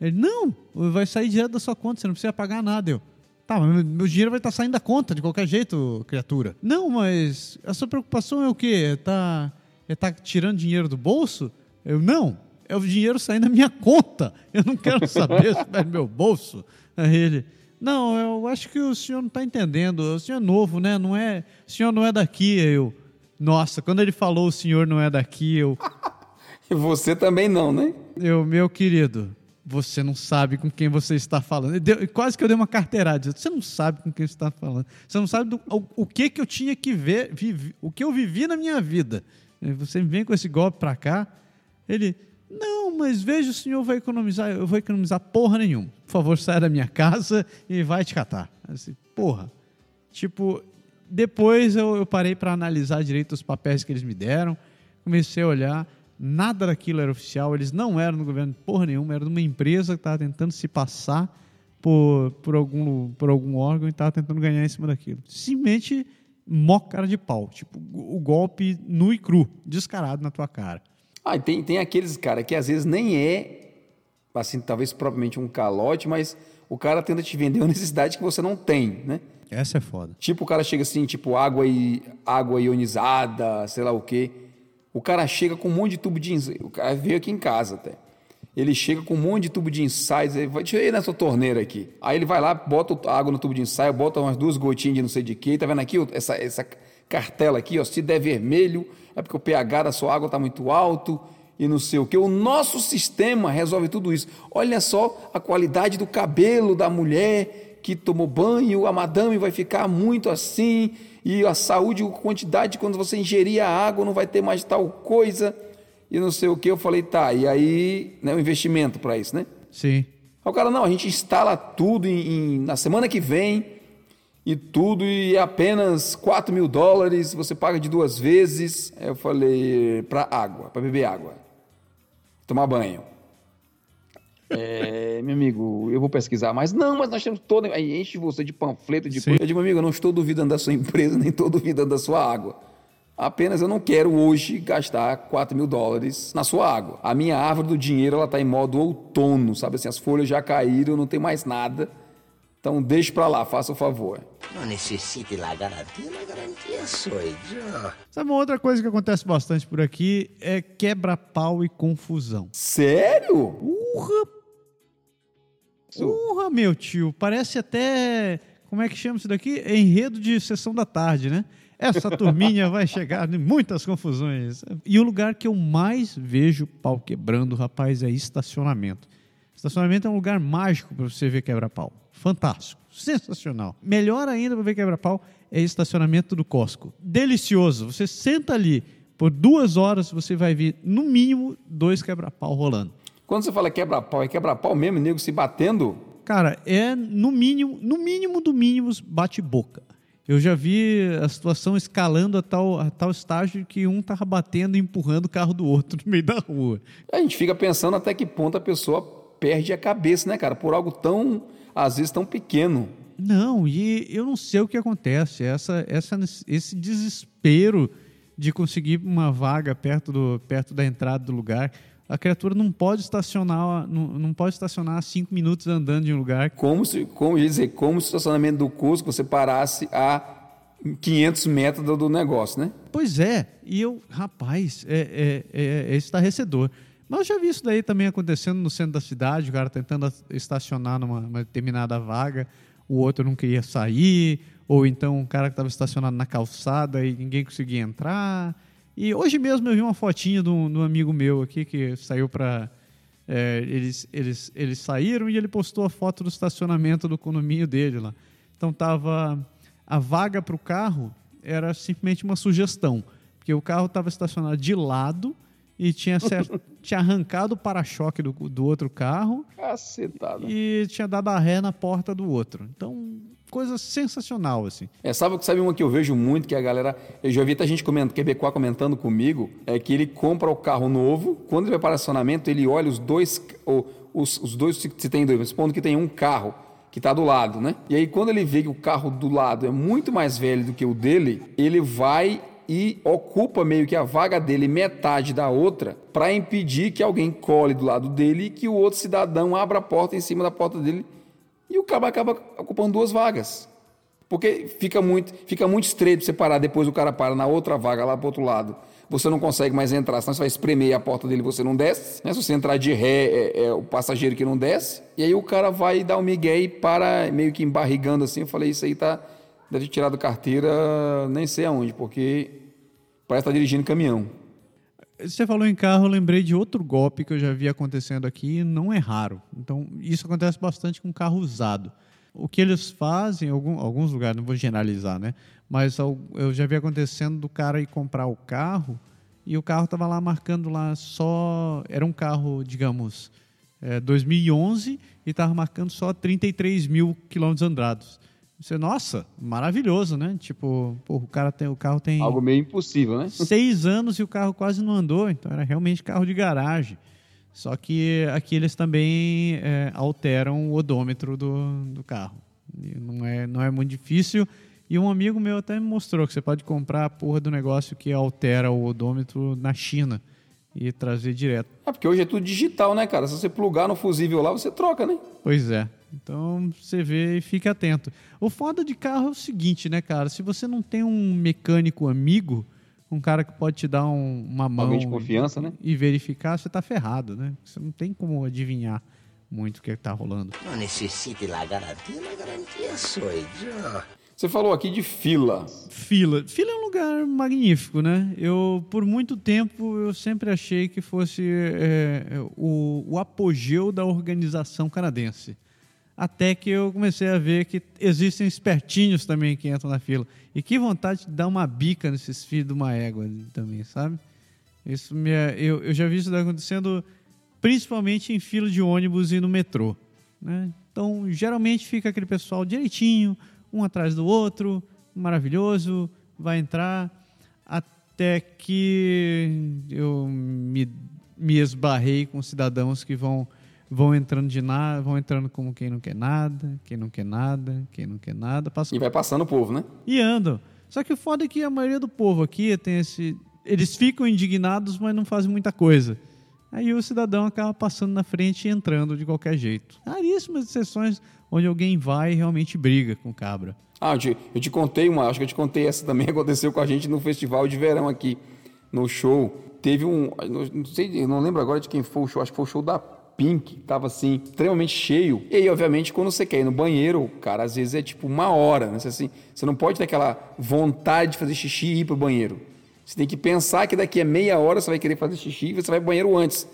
Ele, não, vai sair direto da sua conta, você não precisa pagar nada. Eu, tá, mas meu dinheiro vai estar saindo da conta de qualquer jeito, criatura. Não, mas a sua preocupação é o quê? É tá, é tá tirando dinheiro do bolso? Eu, não, é o dinheiro saindo da minha conta. Eu não quero saber se é do meu bolso. Aí ele, não, eu acho que o senhor não está entendendo. O senhor é novo, né? Não é, o senhor não é daqui. Eu, nossa, quando ele falou o senhor não é daqui, eu. e você também não, né? Eu, meu querido, você não sabe com quem você está falando. Deu, quase que eu dei uma carteirada. Você não sabe com quem você está falando. Você não sabe do, o, o, que que eu tinha que ver, vivi, o que eu vivi na minha vida. Você vem com esse golpe para cá. Ele, não, mas veja, o senhor vai economizar. Eu vou economizar porra nenhuma. Por favor, saia da minha casa e vai te catar. Assim, porra. Tipo, depois eu, eu parei para analisar direito os papéis que eles me deram. Comecei a olhar nada daquilo era oficial, eles não eram do governo porra nenhuma, era de uma empresa que estava tentando se passar por, por, algum, por algum órgão e estava tentando ganhar em cima daquilo. Simplesmente mó cara de pau, tipo, o golpe nu e cru, descarado na tua cara. Ah, e tem, tem aqueles, cara, que às vezes nem é, assim, talvez propriamente um calote, mas o cara tenta te vender uma necessidade que você não tem, né? Essa é foda. Tipo, o cara chega assim, tipo, água, e, água ionizada, sei lá o quê. O cara chega com um monte de tubo de ensaio. O cara veio aqui em casa até. Ele chega com um monte de tubo de ensaio, diz, deixa eu nessa torneira aqui. Aí ele vai lá, bota água no tubo de ensaio, bota umas duas gotinhas de não sei de quê. Tá vendo aqui essa, essa cartela aqui, ó, se der vermelho, é porque o pH da sua água está muito alto e não sei o que. O nosso sistema resolve tudo isso. Olha só a qualidade do cabelo da mulher que tomou banho, a madame vai ficar muito assim e a saúde, a quantidade, quando você ingerir a água, não vai ter mais tal coisa, e não sei o que. Eu falei, tá, e aí, né, o um investimento para isso, né? Sim. Aí o cara, não, a gente instala tudo em, em, na semana que vem, e tudo, e é apenas 4 mil dólares, você paga de duas vezes. Aí eu falei, para água, para beber água, tomar banho. É, meu amigo, eu vou pesquisar mais. Não, mas nós temos todo. Aí enche você de panfleto de coisa. Eu digo, amigo, eu não estou duvidando da sua empresa, nem estou duvidando da sua água. Apenas eu não quero hoje gastar 4 mil dólares na sua água. A minha árvore do dinheiro ela está em modo outono, sabe assim? As folhas já caíram, não tem mais nada. Então deixe para lá, faça o favor. Não necessite la garantia, la garantia sou eu. Sabe uma outra coisa que acontece bastante por aqui é quebra-pau e confusão. Sério? Urra! Porra, meu tio, parece até. Como é que chama isso daqui? Enredo de sessão da tarde, né? Essa turminha vai chegar em muitas confusões. E o lugar que eu mais vejo pau quebrando, rapaz, é estacionamento. Estacionamento é um lugar mágico para você ver quebra-pau. Fantástico, sensacional. Melhor ainda para ver quebra-pau é estacionamento do Costco. Delicioso. Você senta ali por duas horas, você vai ver no mínimo dois quebra-pau rolando. Quando você fala quebra-pau, é quebra-pau mesmo, nego se batendo? Cara, é no mínimo, no mínimo do mínimo, bate-boca. Eu já vi a situação escalando a tal, a tal estágio que um tava batendo e empurrando o carro do outro no meio da rua. A gente fica pensando até que ponto a pessoa perde a cabeça, né, cara? Por algo tão, às vezes, tão pequeno. Não, e eu não sei o que acontece. Essa, essa, esse desespero de conseguir uma vaga perto, do, perto da entrada do lugar a criatura não pode estacionar, não, não pode estacionar cinco minutos andando em um lugar. Como se, como dizer, como se o estacionamento do Cusco você parasse a 500 metros do, do negócio, né? Pois é, e eu, rapaz, é, é, é, é estarrecedor. Eu já vi isso daí também acontecendo no centro da cidade, o cara tentando estacionar numa determinada vaga, o outro não queria sair, ou então um cara que estava estacionado na calçada e ninguém conseguia entrar. E hoje mesmo eu vi uma fotinha de um amigo meu aqui que saiu para. É, eles, eles, eles saíram e ele postou a foto do estacionamento do condomínio dele lá. Então tava a vaga para o carro era simplesmente uma sugestão, porque o carro estava estacionado de lado e tinha, tinha arrancado o para-choque do, do outro carro Cacetada. e tinha dado a ré na porta do outro. Então coisa sensacional, assim. É, sabe, sabe uma que eu vejo muito, que a galera. Eu já vi até gente comentando, Quebecois comentando comigo, é que ele compra o carro novo, quando ele vai para estacionamento, ele olha os dois. os, os dois, se tem dois, mas supondo que tem um carro que está do lado, né? E aí, quando ele vê que o carro do lado é muito mais velho do que o dele, ele vai e ocupa meio que a vaga dele metade da outra para impedir que alguém cole do lado dele e que o outro cidadão abra a porta em cima da porta dele e o cara acaba ocupando duas vagas. Porque fica muito, fica muito estreito você parar, depois o cara para na outra vaga lá pro outro lado. Você não consegue mais entrar, senão você vai espremer a porta dele você não desce. Né? Se você entrar de ré, é, é, o passageiro que não desce. E aí o cara vai dar um migué e para meio que embarrigando assim. Eu falei, isso aí tá. Deve ter tirado carteira nem sei aonde, porque parece estar tá dirigindo caminhão. Você falou em carro, eu lembrei de outro golpe que eu já vi acontecendo aqui, não é raro. Então, isso acontece bastante com carro usado. O que eles fazem, em alguns lugares, não vou generalizar, né? Mas eu já vi acontecendo do cara ir comprar o carro e o carro estava lá marcando lá só. Era um carro, digamos, é, 2011 e estava marcando só 33 mil quilômetros andados. Você, nossa, maravilhoso, né? Tipo, pô, o cara tem, o carro tem algo meio impossível, né? Seis anos e o carro quase não andou, então era realmente carro de garagem. Só que aqui eles também é, alteram o odômetro do, do carro. não é, não é muito difícil. E um amigo meu até me mostrou que você pode comprar a porra do negócio que altera o odômetro na China e trazer direto. É porque hoje é tudo digital, né, cara? Se você plugar no fusível lá, você troca, né? Pois é. Então você vê e fica atento. O foda de carro é o seguinte, né, cara? Se você não tem um mecânico amigo, um cara que pode te dar um, uma mão Alguém de confiança, e, né? e verificar, você tá ferrado, né? Você não tem como adivinhar muito o que está rolando. Não necessite la garantia, la garantia sou eu. Você falou aqui de fila. Fila. Fila é um lugar magnífico, né? Eu, por muito tempo, eu sempre achei que fosse é, o, o apogeu da organização canadense até que eu comecei a ver que existem espertinhos também que entram na fila. E que vontade de dar uma bica nesses filhos de uma égua também, sabe? Isso me, eu, eu já vi isso acontecendo principalmente em fila de ônibus e no metrô. Né? Então, geralmente fica aquele pessoal direitinho, um atrás do outro, maravilhoso, vai entrar, até que eu me, me esbarrei com cidadãos que vão vão entrando de nada, vão entrando como quem não quer nada, quem não quer nada, quem não quer nada. Passa... E vai passando o povo, né? E andam. Só que o foda é que a maioria do povo aqui tem esse. Eles ficam indignados, mas não fazem muita coisa. Aí o cidadão acaba passando na frente e entrando de qualquer jeito. Raríssimas exceções onde alguém vai e realmente briga com cabra. Ah, eu te, eu te contei uma, acho que eu te contei essa também, aconteceu com a gente no festival de verão aqui, no show. Teve um, não sei, não lembro agora de quem foi o show, acho que foi o show da Pink, tava assim, extremamente cheio. E aí, obviamente, quando você quer ir no banheiro, cara, às vezes é tipo uma hora, né? Você, assim, você não pode ter aquela vontade de fazer xixi e ir pro banheiro. Você tem que pensar que daqui a meia hora você vai querer fazer xixi e você vai pro banheiro antes.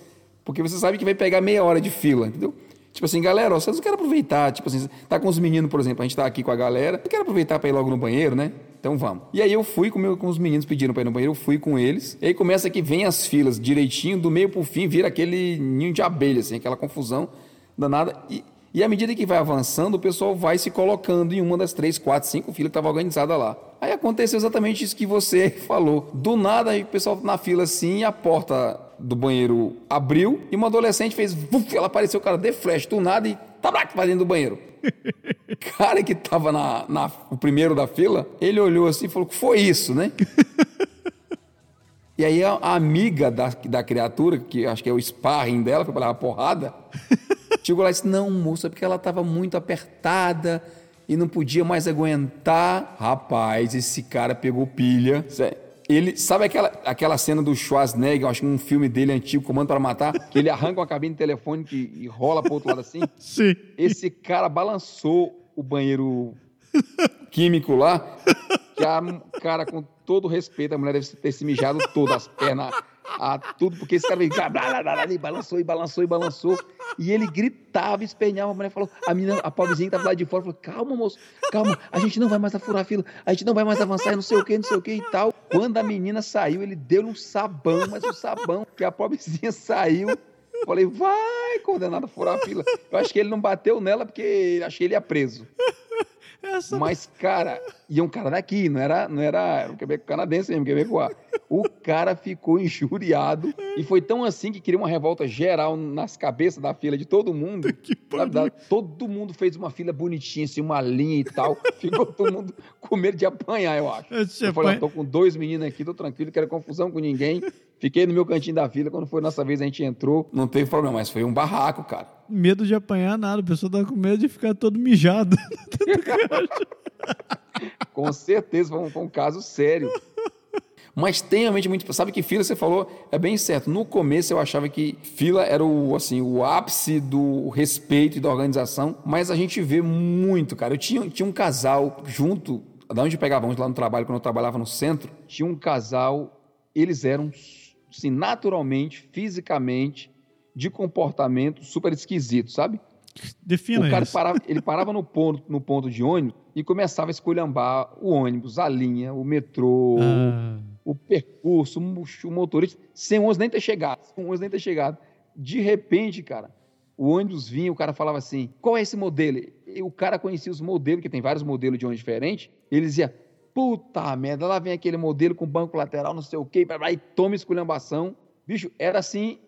Porque você sabe que vai pegar meia hora de fila, entendeu? Tipo assim, galera, ó, vocês não querem aproveitar, tipo assim, tá com os meninos, por exemplo, a gente tá aqui com a galera, não quero aproveitar para ir logo no banheiro, né? Então vamos. E aí eu fui com, meu, com os meninos pedindo para ir no banheiro, eu fui com eles. E aí começa que vem as filas direitinho, do meio pro fim vira aquele ninho de abelha, assim, aquela confusão danada. E, e à medida que vai avançando, o pessoal vai se colocando em uma das três, quatro, cinco filas que estava organizada lá. Aí aconteceu exatamente isso que você falou. Do nada, aí o pessoal na fila assim, a porta do banheiro abriu e uma adolescente fez, vuf, ela apareceu, cara, de flash, do nada e tabac pra dentro do banheiro. cara que tava na, na, o primeiro da fila, ele olhou assim e falou, que foi isso, né? e aí a, a, amiga da, da criatura, que acho que é o sparring dela, foi pra dar uma porrada, chegou lá e disse, não, moça, é porque ela tava muito apertada e não podia mais aguentar. Rapaz, esse cara pegou pilha. Ele sabe aquela, aquela cena do Schwarzenegger, acho que um filme dele antigo, Comando para Matar, que ele arranca uma cabine telefônica e, e rola pro outro lado assim? Sim. Esse cara balançou o banheiro químico lá, que a cara, com todo respeito, a mulher deve ter se mijado todas as pernas, a tudo, porque esse cara veio, blá, blá, blá, blá, balançou e balançou e balançou. E ele gritava, espenhava. A mulher falou, a menina, a pobrezinha que estava lá de fora, falou: calma, moço, calma, a gente não vai mais furar a fila, a gente não vai mais avançar, não sei o que, não sei o que e tal. Quando a menina saiu, ele deu um sabão, mas um sabão, que a pobrezinha saiu. Falei, vai, condenado a furar a fila. Eu acho que ele não bateu nela porque achei ele ia preso. Essa... Mas, cara, e um cara daqui, não era, não era, era um canadense mesmo, quebecois. O cara ficou injuriado e foi tão assim que criou uma revolta geral nas cabeças da fila de todo mundo. Da- todo mundo fez uma fila bonitinha, assim, uma linha e tal. Ficou todo mundo com medo de apanhar, eu acho. Esse Eu falei, apanha- tô com dois meninos aqui, tô tranquilo, quero confusão com ninguém. Fiquei no meu cantinho da fila, quando foi nossa vez a gente entrou. Não teve problema, mas foi um barraco, cara. Medo de apanhar nada, a pessoa tá com medo de ficar todo mijado. Com certeza foi um, foi um caso sério. Mas tem realmente muito. Sabe que fila, você falou, é bem certo. No começo eu achava que fila era o, assim, o ápice do respeito e da organização, mas a gente vê muito, cara. Eu tinha, tinha um casal junto, da onde pegávamos lá no trabalho, quando eu trabalhava no centro, tinha um casal, eles eram, assim, naturalmente, fisicamente, de comportamento super esquisito, sabe? Defina o cara isso. parava, ele parava no ponto, no ponto de ônibus e começava a esculhambar o ônibus, a linha, o metrô, Ah, o percurso, o motorista, sem o ônibus nem ter chegado, sem o ônibus nem ter chegado. De repente, cara, o ônibus vinha, o cara falava assim, qual é esse modelo? E o cara conhecia os modelos, que tem vários modelos de ônibus diferentes, ele dizia, puta merda, lá vem aquele modelo com banco lateral, não sei o quê, e toma esculhambação. Bicho, era assim,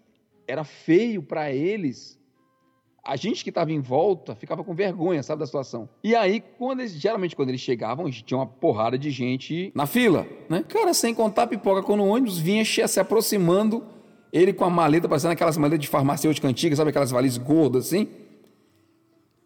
era feio para eles, a gente que estava em volta ficava com vergonha, sabe, da situação. E aí, quando eles, geralmente, quando eles chegavam, tinha uma porrada de gente na fila, né? Cara, sem contar a pipoca, quando o ônibus vinha se aproximando, ele com a maleta, parecendo aquelas maletas de farmacêutica antiga, sabe, aquelas valizes gordas assim.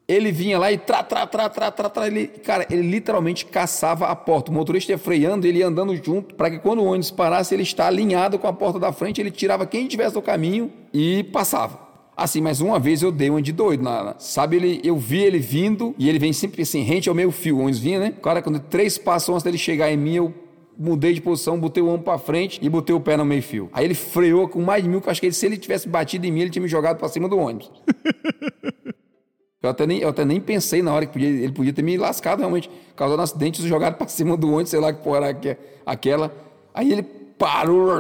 Ele vinha lá e tra, tra, tra, tra, tra, tra, ele, cara, ele literalmente caçava a porta. O motorista ia freando, ele ia andando junto, para que quando o ônibus parasse, ele está alinhado com a porta da frente, ele tirava quem estivesse no caminho e passava. Assim, mas uma vez eu dei uma de doido, na, sabe, ele, eu vi ele vindo, e ele vem sempre assim, rente ao meio fio, o ônibus vinha, né? Cara, quando três passos antes dele chegar em mim, eu mudei de posição, botei o ombro pra frente e botei o pé no meio fio. Aí ele freou com mais de mil, que eu acho que ele, se ele tivesse batido em mim, ele tinha me jogado pra cima do ônibus. Eu até, nem, eu até nem pensei na hora que podia- ele podia ter me lascado realmente, causando um acidente, jogado pra cima do ônibus, sei lá que porra era aque- aquela. Aí ele parou,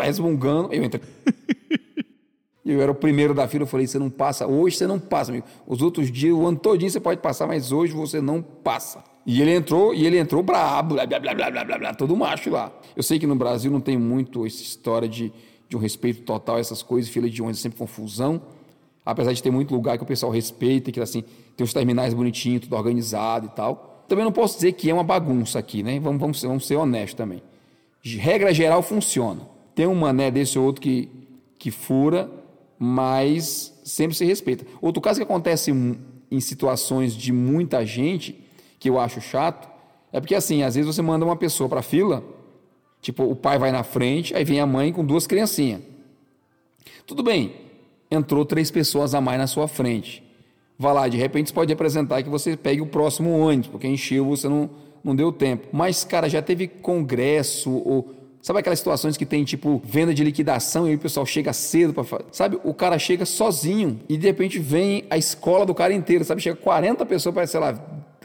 resmungando, eu entrei. Eu era o primeiro da fila, eu falei, você não passa, hoje você não passa, amigo. Os outros dias, o ano todinho você pode passar, mas hoje você não passa. E ele entrou, e ele entrou brabo, blá, blá, blá, blá, blá, blá, blá, todo macho lá. Eu sei que no Brasil não tem muito essa história de, de um respeito total, essas coisas, fila de ônibus é sempre confusão. Apesar de ter muito lugar que o pessoal respeita, que assim, tem os terminais bonitinhos, tudo organizado e tal. Também não posso dizer que é uma bagunça aqui, né? Vamos, vamos, vamos ser honestos também. De Regra geral funciona. Tem um mané desse ou outro que, que fura, mas sempre se respeita. Outro caso que acontece em, situações de muita gente, que eu acho chato, é porque assim, às vezes você manda uma pessoa para fila, tipo, o pai vai na frente, aí vem a mãe com duas criancinhas. Tudo bem, entrou três pessoas a mais na sua frente. Vá lá, de repente você pode representar que você pegue o próximo ônibus, porque encheu, você não, não deu tempo. Mas, cara, já teve congresso ou. Sabe aquelas situações que tem, tipo, venda de liquidação e aí o pessoal chega cedo para fazer? Sabe, o cara chega sozinho e de repente vem a escola do cara inteiro, sabe? Chega 40 pessoas, parece, sei lá,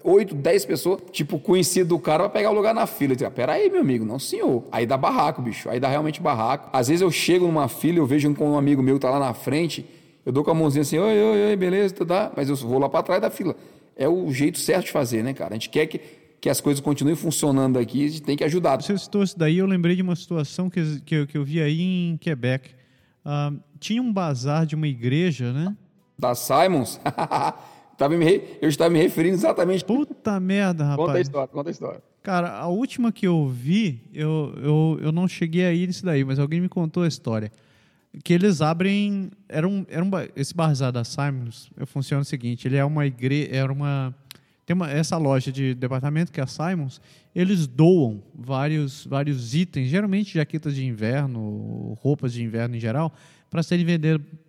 8, 10 pessoas, tipo, conhecido do cara, vai pegar o lugar na fila. Digo, pera aí, meu amigo, não senhor. Aí dá barraco, bicho. Aí dá realmente barraco. Às vezes eu chego numa fila, eu vejo um, um amigo meu que tá lá na frente, eu dou com a mãozinha assim, oi, oi, oi, beleza, tu dá? Mas eu vou lá para trás da fila. É o jeito certo de fazer, né, cara? A gente quer que, que as coisas continuem funcionando aqui, a gente tem que ajudar. Você citou isso daí, eu lembrei de uma situação que, que, eu- que eu vi aí em Quebec. Ah, tinha um bazar de uma igreja, né? Da Simons, tava me re- eu estava me referindo exatamente. Puta merda, rapaz. Conta a história, conta a história. Cara, a última que eu vi, eu, eu, eu não cheguei aí nisso daí, mas alguém me contou a história. Que eles abrem. Era um, era um, esse bazar da Simons funciona o seguinte: ele é uma igreja. Era uma. Tem uma, essa loja de departamento que é a Simons, eles doam vários, vários itens, geralmente jaquetas de inverno, roupas de inverno em geral, para serem,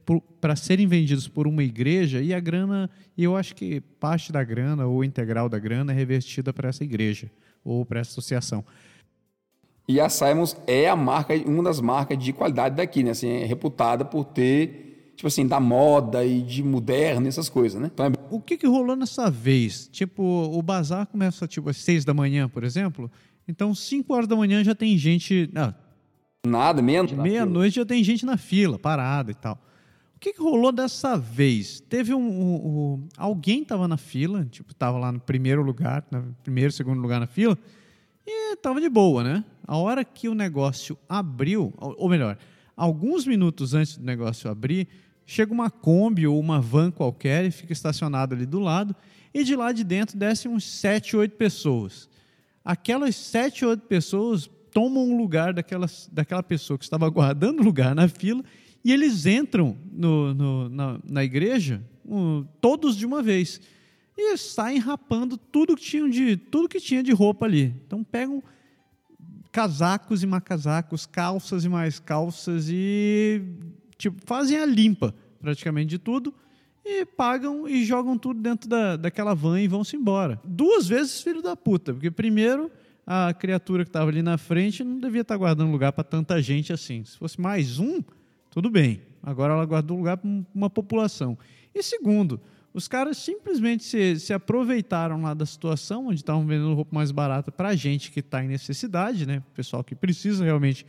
por- pra serem vendidos por uma igreja e a grana, eu acho que parte da grana ou integral da grana é revertida para essa igreja ou para essa associação. E a Simons é a marca, uma das marcas de qualidade daqui, né? Assim, é reputada por ter, tipo assim, da moda e de moderno, essas coisas, né? Então é O que, que rolou nessa vez? Tipo, o bazar começa tipo às seis da manhã, por exemplo. Então, cinco horas da manhã já tem gente. Não, nada, menos. meia-noite já tem gente na fila, parada e tal. O que, que rolou dessa vez? Teve um. um- um- alguém estava na fila, tipo, estava lá no primeiro lugar, no primeiro, segundo lugar na fila, E tava de boa, né? A hora que o negócio abriu, ou melhor, alguns minutos antes do negócio abrir, chega uma Kombi ou uma van qualquer e fica estacionada ali do lado, e de lá de dentro descem uns 7, 8 pessoas. Aquelas 7, 8 pessoas tomam o lugar daquelas, daquela pessoa que estava guardando lugar na fila e eles entram no, no- na, na igreja um, todos de uma vez e saem rapando tudo que, tinham de, tudo que tinha de roupa ali. Então pegam casacos e mais casacos, calças e mais calças e tipo, fazem a limpa praticamente de tudo e pagam e jogam tudo dentro da, daquela van e vão-se embora. Duas vezes filho da puta, porque primeiro a criatura que estava ali na frente não devia estar guardando lugar para tanta gente assim. Se fosse mais um, tudo bem. Agora ela guardou lugar para uma população. E segundo, os caras simplesmente se, se aproveitaram lá da situação, onde estavam vendendo roupa mais barata para gente que está em necessidade, né? Pessoal que precisa realmente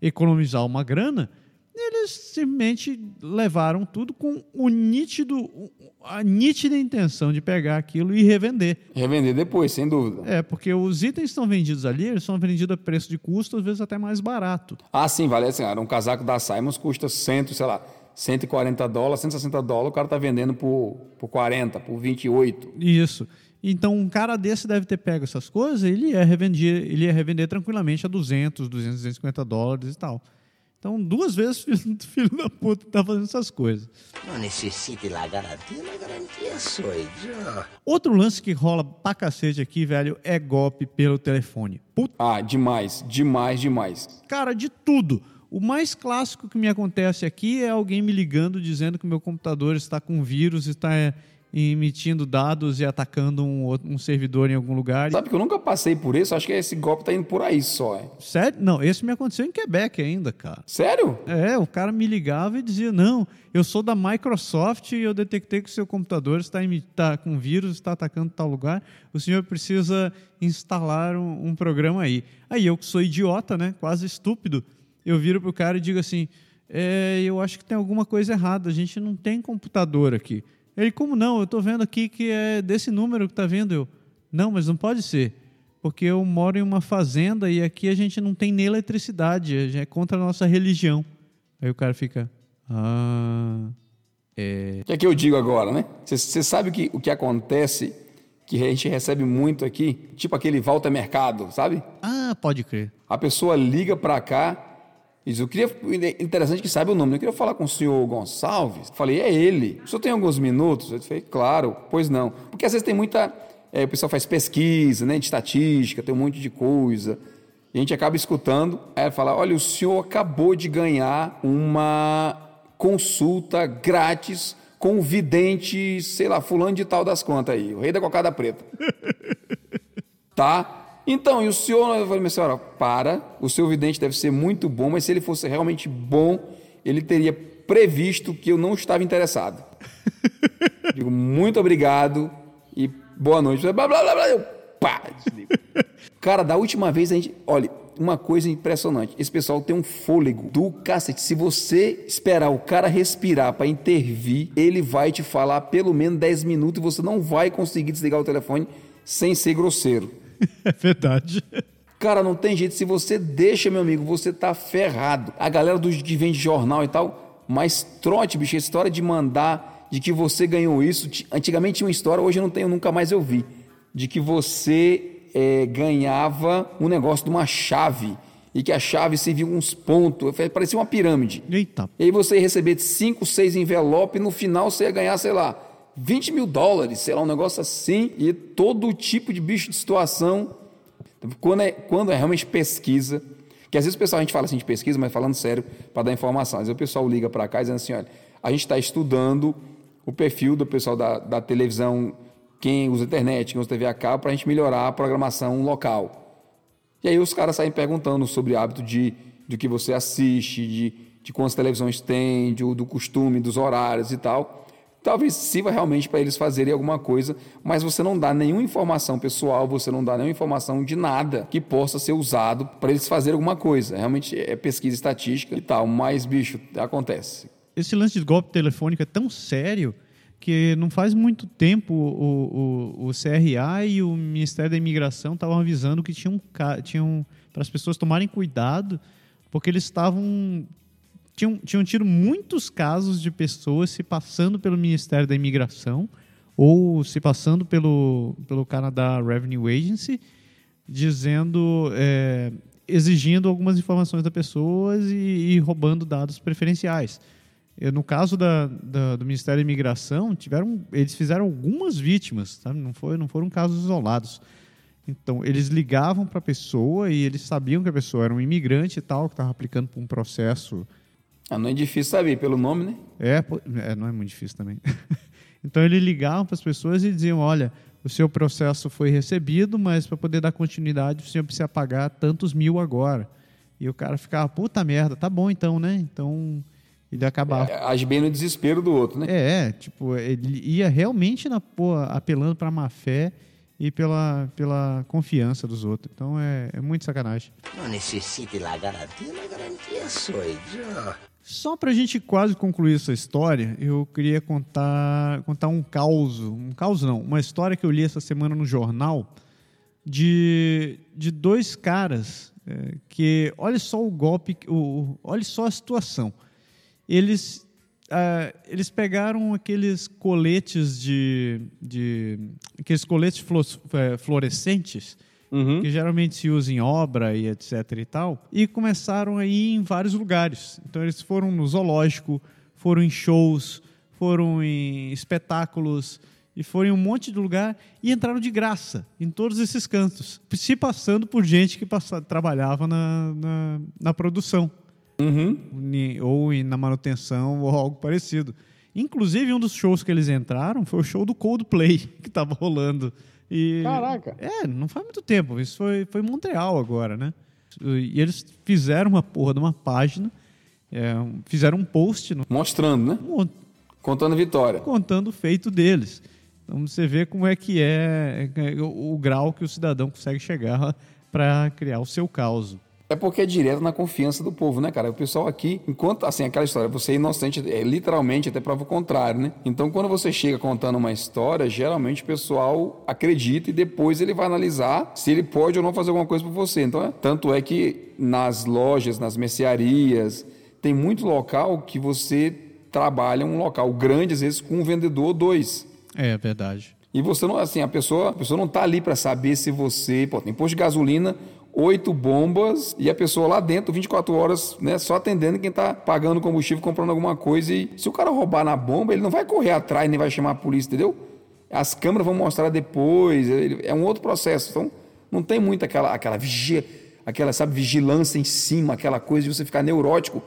economizar uma grana. Eles simplesmente levaram tudo com o nítido, a nítida intenção de pegar aquilo e revender. Revender depois, sem dúvida. É, porque os itens que estão vendidos ali, eles são vendidos a preço de custo, às vezes até mais barato. Ah, sim, vale assim, cara, um casaco da Simons custa 100, sei lá, 140 dólares, 160 dólares, o cara tá vendendo por, por 40, por 28. Isso. Então, um cara desse deve ter pego essas coisas, ele ia revender, ele ia revender tranquilamente a 200, 200, 250 dólares e tal. Então, duas vezes filho, filho da puta tá fazendo essas coisas. Não necessite la garantia, la garantia soy yo. Outro lance que rola pra cacete aqui, velho, é golpe pelo telefone. Puta, Ah, demais, demais, demais. cara, de tudo. O mais clássico que me acontece aqui é alguém me ligando dizendo que o meu computador está com vírus, está é, emitindo dados e atacando um, um servidor em algum lugar. Sabe que eu nunca passei por isso? Acho que esse golpe tá indo por aí só. É. Sério? Não, esse me aconteceu em Quebec ainda, cara. Sério? É, o cara me ligava e dizia: Não, eu sou da Microsoft e eu detectei que o seu computador está, está com vírus, está atacando tal lugar. O senhor precisa instalar um, um programa aí. Aí eu, que sou idiota, né? Quase estúpido, eu viro pro cara e digo assim: é, Eu acho que tem alguma coisa errada, a gente não tem computador aqui. Ele, como não? Eu estou vendo aqui que é desse número que está vendo. Eu, não, mas não pode ser porque eu moro em uma fazenda e aqui a gente não tem nem eletricidade, é contra a nossa religião. Aí o cara fica, ah, O que é que eu digo agora, né? Você sabe o que, o que acontece que a gente recebe muito aqui? Tipo aquele volta mercado, sabe? ah, pode crer. A pessoa liga pra cá diz, eu queria, interessante que saiba o nome, eu queria falar com o senhor Gonçalves. Falei, é ele. O senhor tem alguns minutos? Eu falei, claro, pois não. Porque às vezes tem muita, é, o pessoal faz pesquisa, né, de estatística, tem um monte de coisa. E a gente acaba escutando, aí ela fala, olha, o senhor acabou de ganhar uma consulta grátis com o vidente, sei lá, fulano de tal das contas aí, o rei da cocada preta. Tá? Então, e o senhor, eu falei, minha senhora, para, o seu vidente deve ser muito bom, mas se ele fosse realmente bom, ele teria previsto que eu não estava interessado. Digo, muito obrigado e boa noite. Blá, blá, blá, blá, eu, pá, desligo. Cara, da última vez a gente, olha, uma coisa impressionante, esse pessoal tem um fôlego do cacete. Se você esperar o cara respirar para intervir, ele vai te falar pelo menos 10 minutos e você não vai conseguir desligar o telefone sem ser grosseiro. É verdade. Cara, não tem jeito. Se você deixa, meu amigo, você tá ferrado. A galera dos que vende jornal e tal, mas trote, bicho, essa história de mandar, de que você ganhou isso. ti- Antigamente tinha uma história, hoje eu não tenho, nunca mais eu vi. De que você eh, ganhava um negócio de uma chave. E que a chave servia uns pontos. Parecia uma pirâmide. Eita, E aí você ia receber 5, 6 envelopes e no final você ia ganhar, sei lá, 20 mil dólares, sei lá, um negócio assim. E todo tipo de bicho de situação. Quando é, quando é realmente pesquisa, que às vezes o pessoal, a gente fala assim de pesquisa, mas falando sério, para dar informação. Às vezes o pessoal liga para cá dizendo assim, olha, a gente está estudando o perfil do pessoal da, da televisão, quem usa internet, quem usa TV a cabo, para a gente melhorar a programação local. E aí os caras saem perguntando sobre hábito de, do que você assiste, de, de quantas televisões tem, de, do costume, dos horários e tal. Talvez sirva realmente para eles fazerem alguma coisa, mas você não dá nenhuma informação pessoal, você não dá nenhuma informação de nada que possa ser usado para eles fazerem alguma coisa. Realmente é pesquisa estatística e tal, mas, bicho, acontece. esse lance de golpe telefônico é tão sério que não faz muito tempo o, o, o CRA e o Ministério da Imigração estavam avisando que tinham, tinham para as pessoas tomarem cuidado, porque eles estavam tinham, tinham tido muitos casos de pessoas se passando pelo Ministério da Imigração ou se passando pelo, pelo Canadá Revenue Agency, dizendo, é, exigindo algumas informações das pessoas e, e roubando dados preferenciais. No caso da, da, do Ministério da Imigração, tiveram, eles fizeram algumas vítimas, sabe? Não, foi, não foram casos isolados. Então, eles ligavam para a pessoa e eles sabiam que a pessoa era um imigrante e tal, que estava aplicando para um processo. Ah, não é difícil saber pelo nome, né? É, é não é muito difícil também. então, eles ligavam para as pessoas e diziam: olha, o seu processo foi recebido, mas para poder dar continuidade, o senhor precisa pagar tantos mil agora. E o cara ficava, puta merda, tá bom então, né? Então ele acabava. É, age bem no desespero do outro, né? É, tipo, ele ia realmente na, pô, apelando para má fé e pela, pela confiança dos outros. Então é, é muito sacanagem. Não necessite la garantia, la garantia sou eu. Só para a gente quase concluir essa história, eu queria contar, contar um caos, um caos não, uma história que eu li essa semana no jornal de, de dois caras é, que, olha só o golpe, o, olha só a situação. Eles, uh, eles pegaram aqueles coletes de, de aqueles coletes é, fluorescentes uhum. que geralmente se usa em obra e etc e tal, e começaram a ir em vários lugares. Então eles foram no zoológico, foram em shows, foram em espetáculos e foram em um monte de lugar e entraram de graça em todos esses cantos, se passando por gente que passava, trabalhava na, na, na produção uhum. ou na manutenção ou algo parecido. Inclusive, um dos shows que eles entraram foi o show do Coldplay, que estava rolando. E, Caraca! É, não faz muito tempo. Isso foi, foi em Montreal agora, né? E eles fizeram uma porra de uma página, é, fizeram um post. No... Mostrando, né? Contando a vitória. Contando o feito deles. Então você vê como é que é, é o, o grau que o cidadão consegue chegar para criar o seu caos. É porque é direto na confiança do povo, né, cara? O pessoal aqui, enquanto, assim, aquela história, você é inocente, é literalmente até prova o contrário, né? Então, quando você chega contando uma história, geralmente o pessoal acredita e depois ele vai analisar se ele pode ou não fazer alguma coisa por você. Então, é, tanto é que nas lojas, nas mercearias, tem muito local que você trabalha um local grande, às vezes, com um vendedor ou dois. É verdade. E você não, assim, a pessoa, a pessoa não está ali para saber se você, pô, tem posto de gasolina, oito bombas e a pessoa lá dentro, 24 horas, né, só atendendo quem está pagando combustível, comprando alguma coisa. E se o cara roubar na bomba, ele não vai correr atrás nem vai chamar a polícia, entendeu? As câmeras vão mostrar depois, é um outro processo. Então, não tem muito aquela, aquela vigia, aquela, sabe, vigilância em cima, aquela coisa de você ficar neurótico,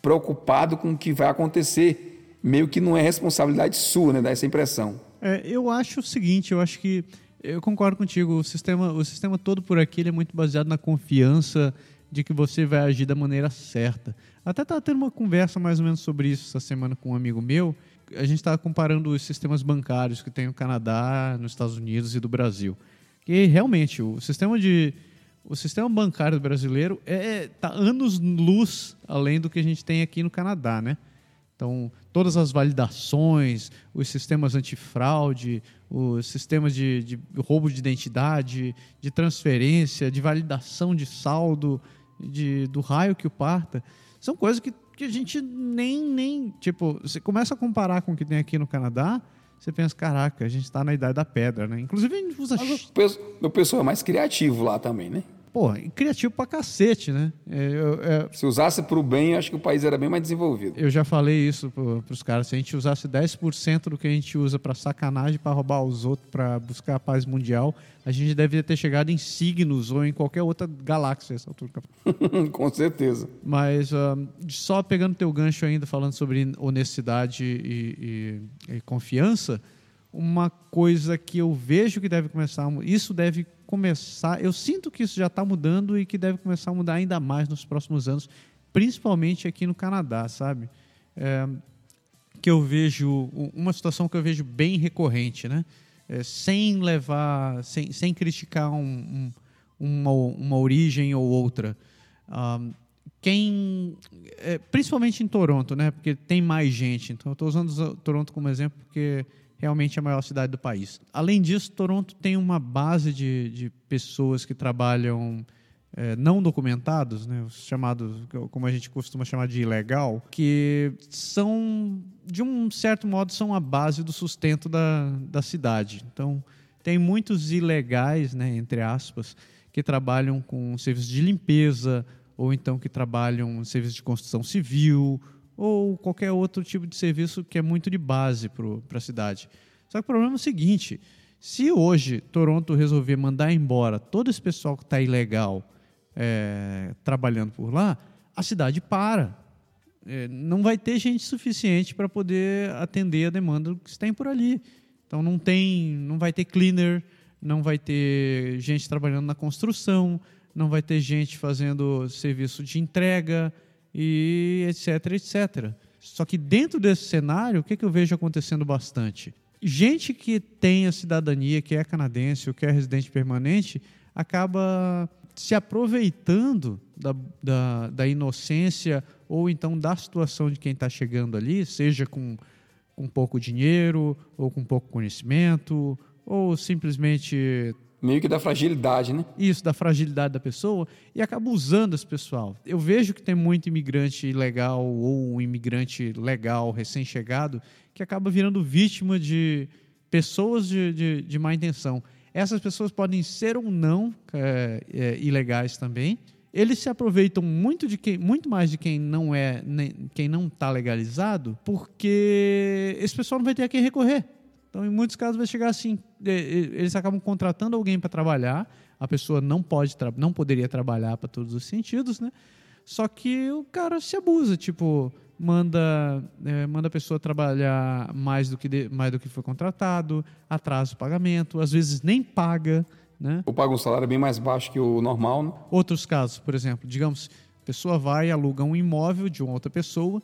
preocupado com o que vai acontecer. Meio que não é responsabilidade sua, né, dar essa impressão. É, eu acho o seguinte, eu acho que eu concordo contigo. O sistema, o sistema todo por aqui é muito baseado na confiança de que você vai agir da maneira certa. Até estava tendo uma conversa mais ou menos sobre isso essa semana com um amigo meu. A gente estava comparando os sistemas bancários que tem no Canadá, nos Estados Unidos e do Brasil. E realmente o sistema de o sistema bancário brasileiro é tá anos luz além do que a gente tem aqui no Canadá, né? Então, todas as validações, os sistemas antifraude, os sistemas de, de, roubo de identidade, de transferência, de validação de saldo, de, do raio que o parta, são coisas que, que a gente nem, nem. Tipo, você começa a comparar com o que tem aqui no Canadá, você pensa, caraca, a gente está na idade da pedra, né? Inclusive a gente usa. Mas o pessoal é mais criativo lá também, né? Pô, criativo pra cacete, né? É, é, Se usasse pro bem, acho que o país era bem mais desenvolvido. Eu já falei isso pro, pros caras. Se a gente usasse 10% do que a gente usa para sacanagem, para roubar os outros, para buscar a paz mundial, a gente deveria ter chegado em signos ou em qualquer outra galáxia essa altura. Com certeza. Mas uh, só pegando teu gancho ainda, falando sobre honestidade e, e, e confiança, uma coisa que eu vejo que deve começar, isso deve começar, eu sinto que isso já está mudando e que deve começar a mudar ainda mais nos próximos anos, principalmente aqui no Canadá, sabe? É, que eu vejo, uma situação que eu vejo bem recorrente, né? É, sem levar, sem, sem criticar um, um, uma, uma origem ou outra, um, quem. é, principalmente em Toronto, né? Porque tem mais gente. Então, eu estou usando Toronto como exemplo porque realmente a maior cidade do país. Além disso, Toronto tem uma base de, de pessoas que trabalham é, não documentados, né? Os chamados, como a gente costuma chamar de ilegal, que são, de um certo modo, são a base do sustento da, da cidade. Então, tem muitos ilegais, né, entre aspas, que trabalham com serviço de limpeza, ou então que trabalham em serviço de construção civil, ou qualquer outro tipo de serviço que é muito de base para a cidade. Só que o problema é o seguinte: se hoje Toronto resolver mandar embora todo esse pessoal que está ilegal é, trabalhando por lá, a cidade para. É, não vai ter gente suficiente para poder atender a demanda que tem por ali. Então não tem, não vai ter cleaner, não vai ter gente trabalhando na construção, não vai ter gente fazendo serviço de entrega e etc, etc. Só que dentro desse cenário, o que, que eu vejo acontecendo bastante? Gente que tem a cidadania, que é canadense ou que é residente permanente, acaba se aproveitando da, da, da inocência ou então da situação de quem está chegando ali, seja com, com pouco dinheiro ou com pouco conhecimento, ou simplesmente Meio que da fragilidade, né? isso da fragilidade da pessoa e acaba usando esse pessoal. Eu vejo que tem muito imigrante ilegal ou um imigrante legal recém-chegado que acaba virando vítima de pessoas de, de, de má intenção. Essas pessoas podem ser ou não é, é, ilegais também. Eles se aproveitam muito de quem, muito mais de quem não é, nem, quem não está legalizado, porque esse pessoal não vai ter a quem recorrer. Então, em muitos casos, vai chegar assim: eh, eh, eles acabam contratando alguém para trabalhar, a pessoa não pode, não poderia trabalhar para todos os sentidos, né? Só que o cara se abusa, tipo, manda, eh, manda a pessoa trabalhar mais do que de- mais do que foi contratado, atrasa o pagamento, às vezes nem paga, né? Ou paga um salário bem mais baixo que o normal, né? Outros casos, por exemplo, digamos, a pessoa vai e aluga um imóvel de uma outra pessoa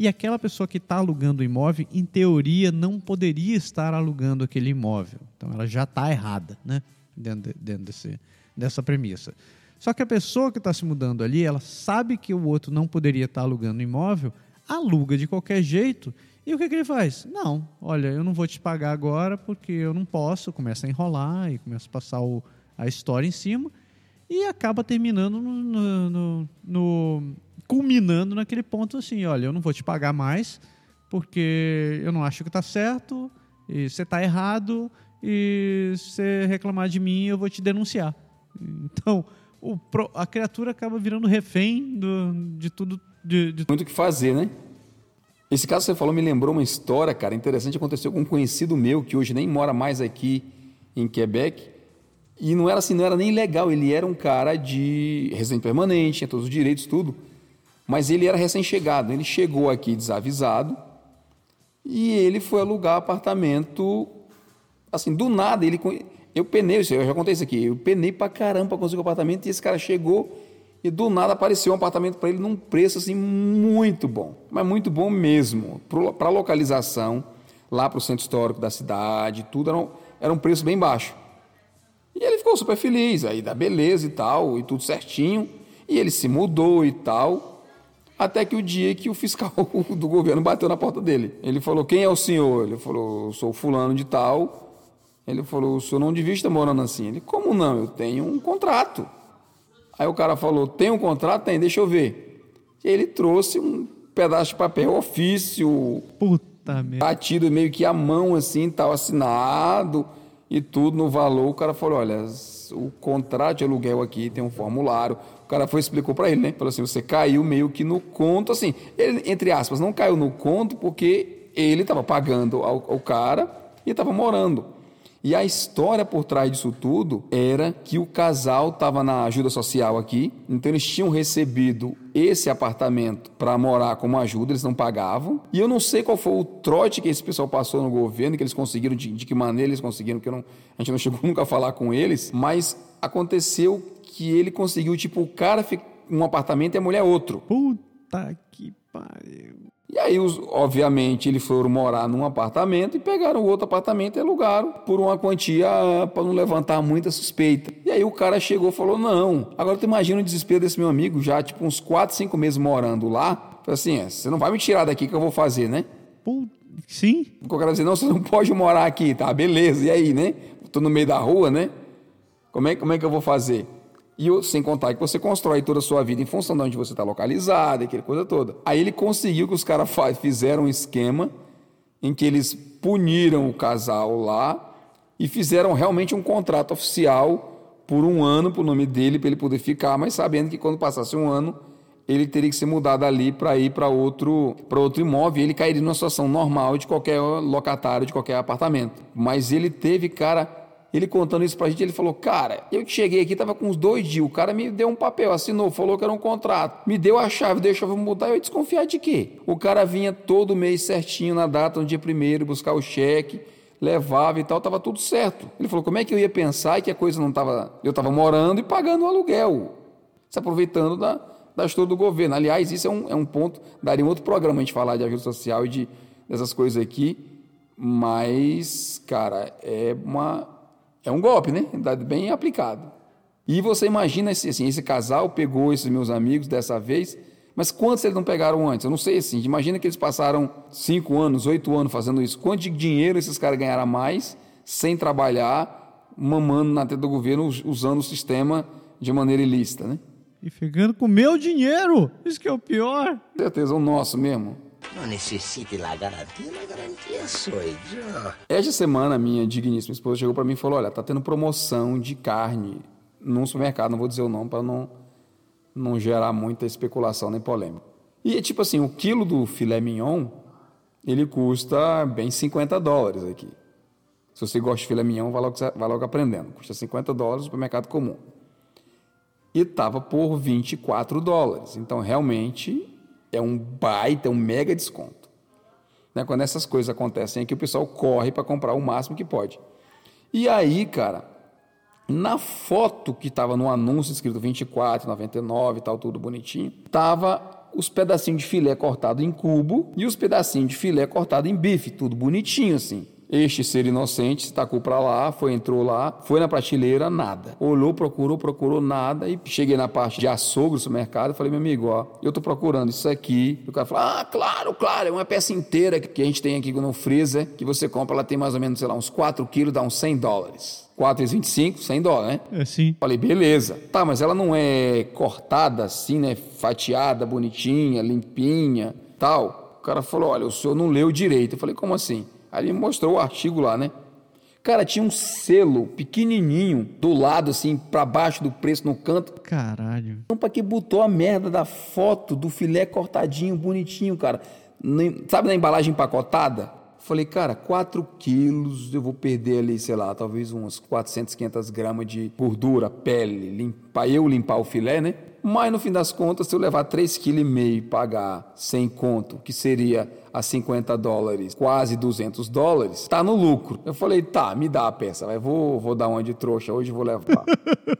e aquela pessoa que está alugando o imóvel, em teoria, não poderia estar alugando aquele imóvel. Então, ela já está errada, né? Dentro, de- dentro desse, dessa premissa. Só que a pessoa que está se mudando ali, ela sabe que o outro não poderia estar alugando o imóvel, aluga de qualquer jeito. E o que, que ele faz? Não, olha, eu não vou te pagar agora porque eu não posso. Começa a enrolar e começa a passar o- a história em cima e acaba terminando no- no- no- culminando naquele ponto assim, olha, eu não vou te pagar mais porque eu não acho que está certo e você está errado e se você reclamar de mim eu vou te denunciar. Então o a criatura acaba virando refém do- de tudo de, de Muito o que fazer, né? Esse caso que você falou me lembrou uma história, cara, interessante. Aconteceu com um conhecido meu que hoje nem mora mais aqui em Quebec. E não era assim, não era nem legal. Ele era um cara de residente permanente, tinha todos os direitos, tudo. Mas ele era recém-chegado. Ele chegou aqui desavisado e ele foi alugar apartamento. Assim, do nada, ele. Eu penei, eu já contei isso aqui. Eu penei pra caramba pra conseguir o apartamento e esse cara chegou e do nada apareceu um apartamento para ele num preço assim muito bom, mas muito bom mesmo. Para localização, lá para o centro histórico da cidade, tudo era um, era um preço bem baixo. E ele ficou super feliz, aí da beleza e tal, e tudo certinho. E ele se mudou e tal. Até que o dia que o fiscal do governo bateu na porta dele. Ele falou: Quem é o senhor? Ele falou: Eu sou fulano de tal. Ele falou: O senhor não devia estar morando assim. Ele: Como não? Eu tenho um contrato. Aí o cara falou: Tem um contrato? Tem, deixa eu ver. E ele trouxe um pedaço de papel ofício, puta merda. batido meio que à mão, assim, tal, assinado e tudo no valor. O cara falou: olha, o contrato de aluguel aqui tem um formulário. O cara foi explicou para ele, né? Falou assim: você caiu meio que no conto, assim, ele, entre aspas, não caiu no conto porque ele estava pagando ao, ao cara e estava morando. E a história por trás disso tudo era que o casal estava na ajuda social aqui, então eles tinham recebido esse apartamento para morar como ajuda, eles não pagavam. E eu não sei qual foi o trote que esse pessoal passou no governo, que eles conseguiram, de, de que maneira eles conseguiram, que não, a gente não chegou nunca a falar com eles, mas aconteceu que ele conseguiu, tipo, o cara um apartamento e a mulher outro. Puta que pariu. E aí, os- obviamente, eles foram morar num apartamento e pegaram o outro apartamento e alugaram por uma quantia para não levantar muita suspeita. E aí o cara chegou e falou: Não. Agora tu imagina o desespero desse meu amigo, já tipo uns 4, 5 meses morando lá. Falei assim: é, Você não vai me tirar daqui que eu vou fazer, né? Sim. O cara dizer: Não, você não pode morar aqui, tá? Beleza, e aí, né? Tô no meio da rua, né? Como é, como é que eu vou fazer? E sem contar que você constrói toda a sua vida em função de onde você está localizado, aquela coisa toda. Aí ele conseguiu que os caras fizeram um esquema em que eles puniram o casal lá e fizeram realmente um contrato oficial por um ano para o nome dele, para ele poder ficar, mas sabendo que quando passasse um ano, ele teria que ser mudado ali para ir para outro, outro imóvel ele cairia numa situação normal de qualquer locatário, de qualquer apartamento. Mas ele teve, cara, ele contando isso pra gente, ele falou: Cara, eu cheguei aqui, tava com uns dois dias. O cara me deu um papel, assinou, falou que era um contrato. Me deu a chave, deixou eu mudar. Eu ia desconfiar de quê? O cara vinha todo mês certinho na data, no dia primeiro, buscar o cheque, levava e tal, tava tudo certo. Ele falou: Como é que eu ia pensar que a coisa não tava. Eu tava morando e pagando o aluguel, se aproveitando da, da história do governo. Aliás, isso é um, é um ponto, daria um outro programa a gente falar de ajuda social e de, dessas coisas aqui. Mas, cara, é uma é um golpe, né? Bem aplicado. E você imagina esse, assim, esse casal pegou esses meus amigos dessa vez, mas quantos eles não pegaram antes? Eu não sei assim. Imagina que eles passaram cinco anos, oito anos fazendo isso. Quanto de dinheiro esses caras ganharam mais sem trabalhar, mamando na teta do governo, usando o sistema de maneira ilícita, né? E ficando com meu dinheiro. Isso que é o pior. Certeza, o nosso mesmo. Não necessite la garantia, la garantia sou eu. Esta semana, minha digníssima esposa chegou para mim e falou: Olha, tá tendo promoção de carne num supermercado, não vou dizer o nome para não, não gerar muita especulação nem polêmica. E é tipo assim: o quilo do filé mignon ele custa bem 50 dólares aqui. Se você gosta de filé mignon, vai logo, vai logo aprendendo. Custa 50 dólares no supermercado comum. E estava por 24 dólares. Então, realmente, é um baita, é um mega desconto. Né? Quando essas coisas acontecem aqui, o pessoal corre para comprar o máximo que pode. E aí, cara, na foto que estava no anúncio escrito 24,99 e tal, tudo bonitinho, tava os pedacinhos de filé cortado em cubo e os pedacinhos de filé cortado em bife, tudo bonitinho assim. Este ser inocente se tacou para lá, foi, entrou lá, foi na prateleira, nada. Olhou, procurou, procurou nada. E cheguei na parte de açougue do supermercado. Falei, meu amigo, ó, eu tô procurando isso aqui. E o cara falou, ah, claro, claro, é uma peça inteira que a gente tem aqui no freezer, que você compra, ela tem mais ou menos, sei lá, uns 4 quilos, dá uns 100 dólares. 4,25, 100 dólares, né? É sim. Falei, beleza. Tá, mas ela não é cortada assim, né? Fatiada, bonitinha, limpinha, tal. O cara falou, olha, o senhor não leu direito. Eu falei, como assim? Aí mostrou o artigo lá, né? Cara, tinha um selo pequenininho do lado, assim, para baixo do preço no canto. Caralho. Então, pra que botou a merda da foto do filé cortadinho, bonitinho, cara? Sabe na embalagem empacotada? Falei, cara, 4 quilos, eu vou perder ali, sei lá, talvez uns 400, 500 gramas de gordura, pele, limpar, eu limpar o filé, né? Mas no fim das contas, se eu levar 3,5 kg e pagar 100 conto, que seria a 50 dólares, quase 200 dólares, tá no lucro. Eu falei, tá, me dá a peça, vai, vou, vou dar uma de trouxa, hoje vou levar.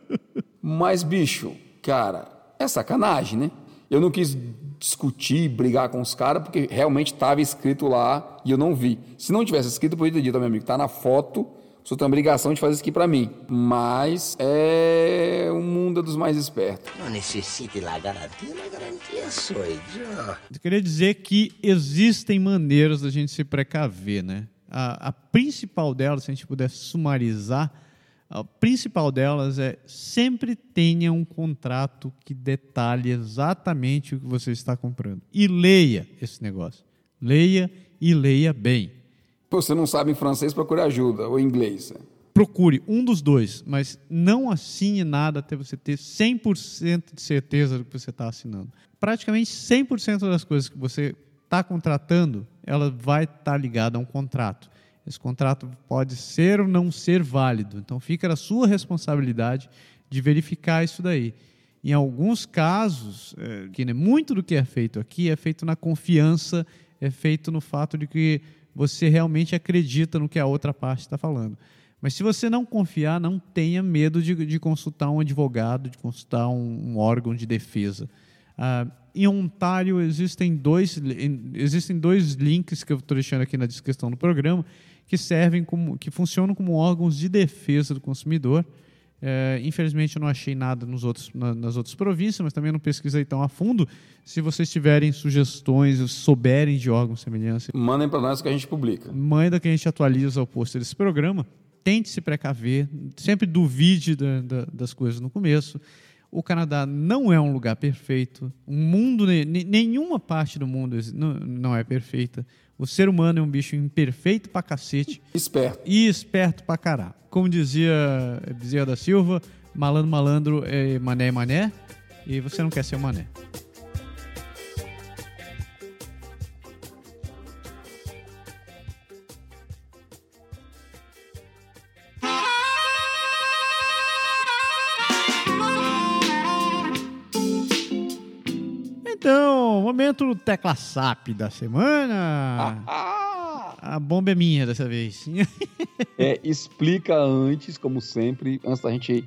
Mas, bicho, cara, é sacanagem, né? Eu não quis discutir, brigar com os caras, porque realmente estava escrito lá e eu não vi. Se não tivesse escrito, eu podia ter dito, meu amigo, tá na foto, só tem a obrigação de fazer isso aqui para mim. Mas é o mundo dos mais espertos. Não necessite la garantia, la garantia sou eu. Eu queria dizer que existem maneiras da gente se precaver, né? A, a principal delas, se a gente puder sumarizar, a principal delas é sempre tenha um contrato que detalhe exatamente o que você está comprando. E leia esse negócio. Leia e leia bem. Você não sabe em francês, procure ajuda, ou em inglês. Procure um dos dois, mas não assine nada até você ter 100% de certeza do que você está assinando. Praticamente 100% das coisas que você está contratando, ela vai estar tá ligada a um contrato. Esse contrato pode ser ou não ser válido, então fica a sua responsabilidade de verificar isso daí. Em alguns casos, é, que muito do que é feito aqui é feito na confiança, é feito no fato de que você realmente acredita no que a outra parte está falando. Mas se você não confiar, não tenha medo de, de consultar um advogado, de consultar um, um órgão de defesa. Ah, em Ontário existem dois, existem dois links que eu estou deixando aqui na descrição do programa que servem como, que funcionam como órgãos de defesa do consumidor. É, infelizmente eu não achei nada nos outros, na- nas outras províncias, mas também não pesquisei tão a fundo. Se vocês tiverem sugestões, ou souberem de órgãos semelhantes, Mandem para nós que a gente publica. manda que a gente atualiza o post desse programa. Tente se precaver, sempre duvide da- da- das coisas no começo. O Canadá não é um lugar perfeito. O mundo, ne- ne- nenhuma parte do mundo não, não é perfeita. O ser humano é um bicho imperfeito pra cacete Esperto. e esperto pra caralho. Como dizia Bezerra da Silva, malandro, malandro, é mané, mané. E você não quer ser um mané. Momento tecla SAP da semana. A bomba é minha dessa vez. É, explica antes, como sempre, antes da gente ir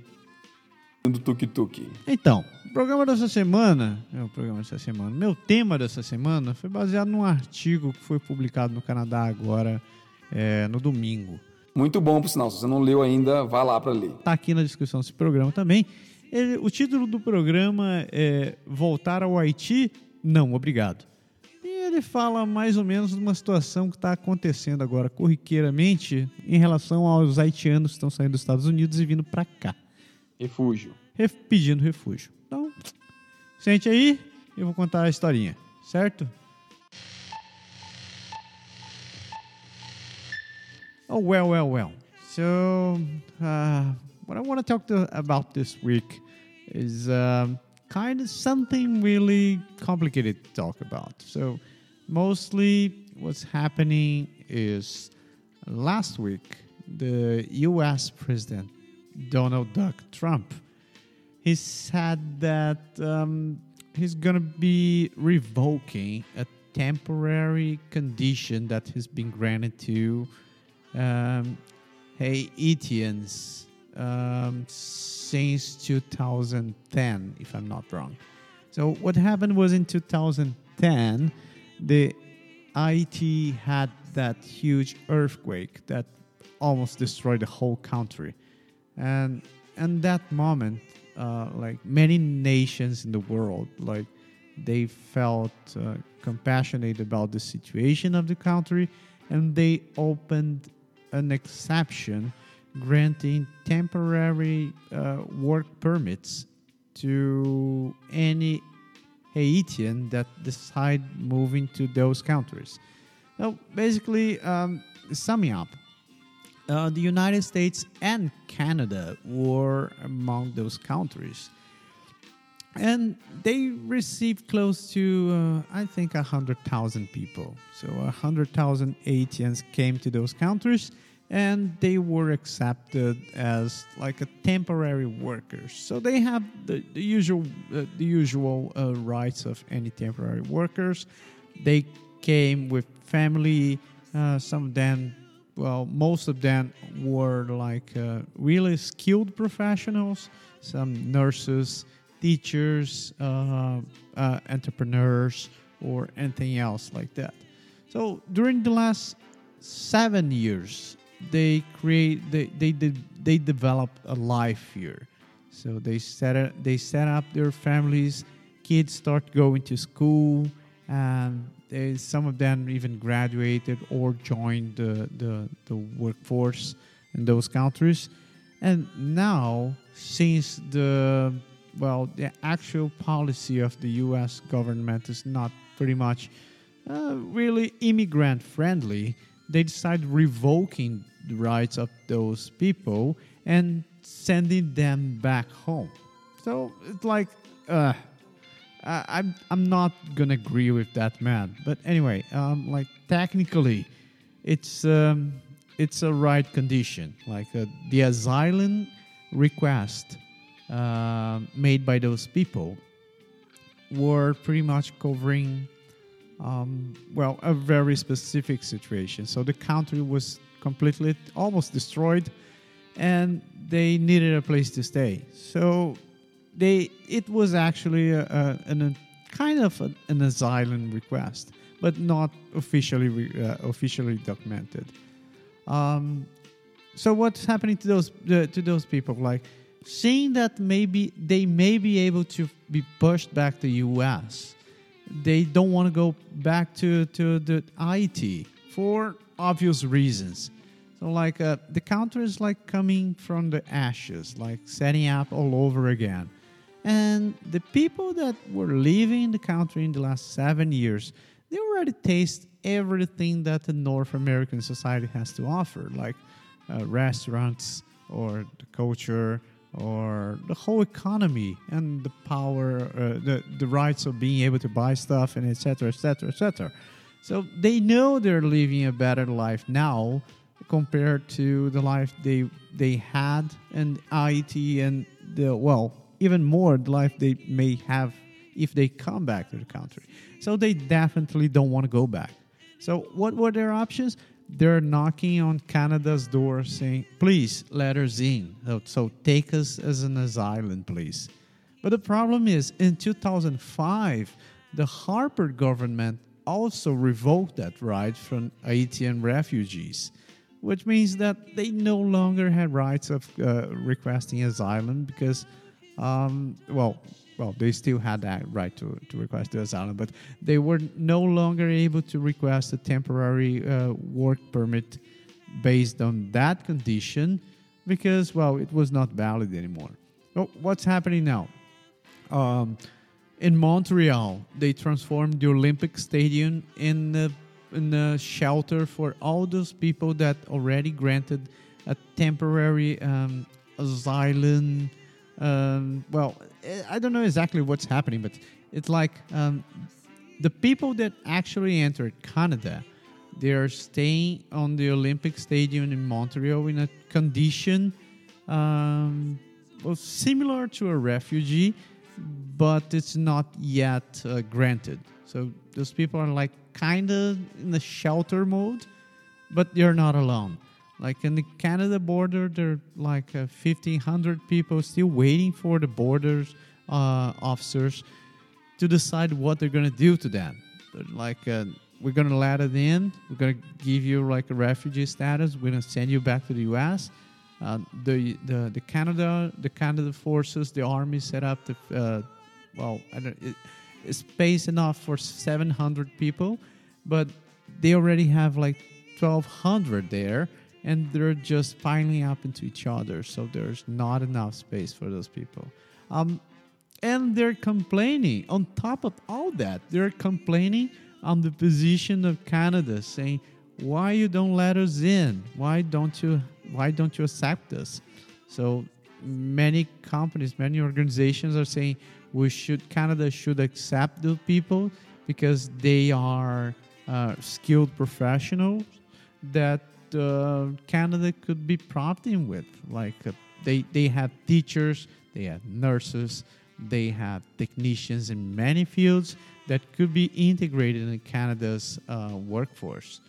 do tuk-tuk. Então, o programa dessa semana, é o programa dessa semana, meu tema dessa semana foi baseado num artigo que foi publicado no Canadá agora, é, no domingo. Muito bom, por sinal. Se você não leu ainda, vá lá para ler. Tá aqui na descrição desse programa também. Ele- o título do programa é Voltar ao Haiti? Não, obrigado. E ele fala mais ou menos de uma situação que está acontecendo agora corriqueiramente em relação aos haitianos que estão saindo dos Estados Unidos e vindo para cá. Refúgio. ref- pedindo refúgio. Então, sente aí, eu vou contar a historinha, certo? Oh, well, well, well. So, uh, what I want to talk to, about this week is um, kind of something really complicated to talk about. So, mostly what's happening is last week, the US President Donald Duck Trump he said that um, he's going to be revoking a temporary condition that has been granted to um, Haitians um, since 2010, if I'm not wrong. So, what happened was in 2010, the IT had that huge earthquake that almost destroyed the whole country. And and that moment, uh, like many nations in the world, like they felt uh, compassionate about the situation of the country, and they opened an exception granting temporary uh, work permits to any Haitian that decide moving to those countries. So basically, um, summing up, uh, the United States and Canada were among those countries. And they received close to, uh, I think, 100,000 people. So 100,000 Haitians came to those countries and they were accepted as like a temporary workers. So they have the, the usual, uh, the usual uh, rights of any temporary workers. They came with family. Uh, some of them well, most of them were like uh, really skilled professionals, some nurses, teachers, uh, uh, entrepreneurs, or anything else like that. So during the last seven years, they create they they they, they developed a life here. So they set they set up their families. Kids start going to school, and they, some of them even graduated or joined the, the the workforce in those countries. And now, since the well, the actual policy of the U.S. government is not pretty much uh, really immigrant friendly, they decided revoking the rights of those people and sending them back home. So it's like, uh, I'm I'm not gonna agree with that man. But anyway, um, like technically, it's um, it's a right condition. Like uh, the asylum request uh, made by those people were pretty much covering um, well, a very specific situation. So the country was completely, almost destroyed, and they needed a place to stay. So they, it was actually a, a, an, a kind of an, an asylum request, but not officially re, uh, officially documented. Um, so what's happening to those uh, to those people? Like seeing that maybe they may be able to be pushed back to U.S. They don't want to go back to to the IT for obvious reasons. So like uh, the country is like coming from the ashes, like setting up all over again. And the people that were living in the country in the last seven years, they already taste everything that the North American society has to offer, like uh, restaurants or the culture or the whole economy and the power, uh, the, the rights of being able to buy stuff and etc. etc. etc. So they know they're living a better life now compared to the life they they had in IT and the well even more the life they may have if they come back to the country. So they definitely don't want to go back. So what were their options? They're knocking on Canada's door saying, please let us in. So, take us as an asylum, please. But the problem is, in 2005, the Harper government also revoked that right from Haitian refugees, which means that they no longer had rights of uh, requesting asylum because, um, well, well, they still had that right to, to request the asylum, but they were no longer able to request a temporary uh, work permit based on that condition because, well, it was not valid anymore. Well, what's happening now? Um, in Montreal, they transformed the Olympic Stadium in a, in a shelter for all those people that already granted a temporary um, asylum. Um, well, I don't know exactly what's happening, but it's like um, the people that actually entered Canada, they are staying on the Olympic Stadium in Montreal in a condition um, well, similar to a refugee, but it's not yet uh, granted. So those people are like kind of in the shelter mode, but they're not alone. Like in the Canada border, there are like uh, 1,500 people still waiting for the borders uh, officers to decide what they're going to do to them. They're like, uh, we're going to let it in. We're going to give you like a refugee status. We're going to send you back to the U.S. Uh, the, the the Canada the Canada forces the army set up the uh, well I don't, it, space enough for 700 people, but they already have like 1,200 there, and they're just piling up into each other. So there's not enough space for those people. Um, and they're complaining on top of all that they're complaining on the position of canada saying why you don't let us in why don't you why don't you accept us so many companies many organizations are saying we should canada should accept the people because they are uh, skilled professionals that uh, canada could be prompting with like uh, they they have teachers they have nurses they have technicians in many fields that could be integrated in Canada's uh, workforce.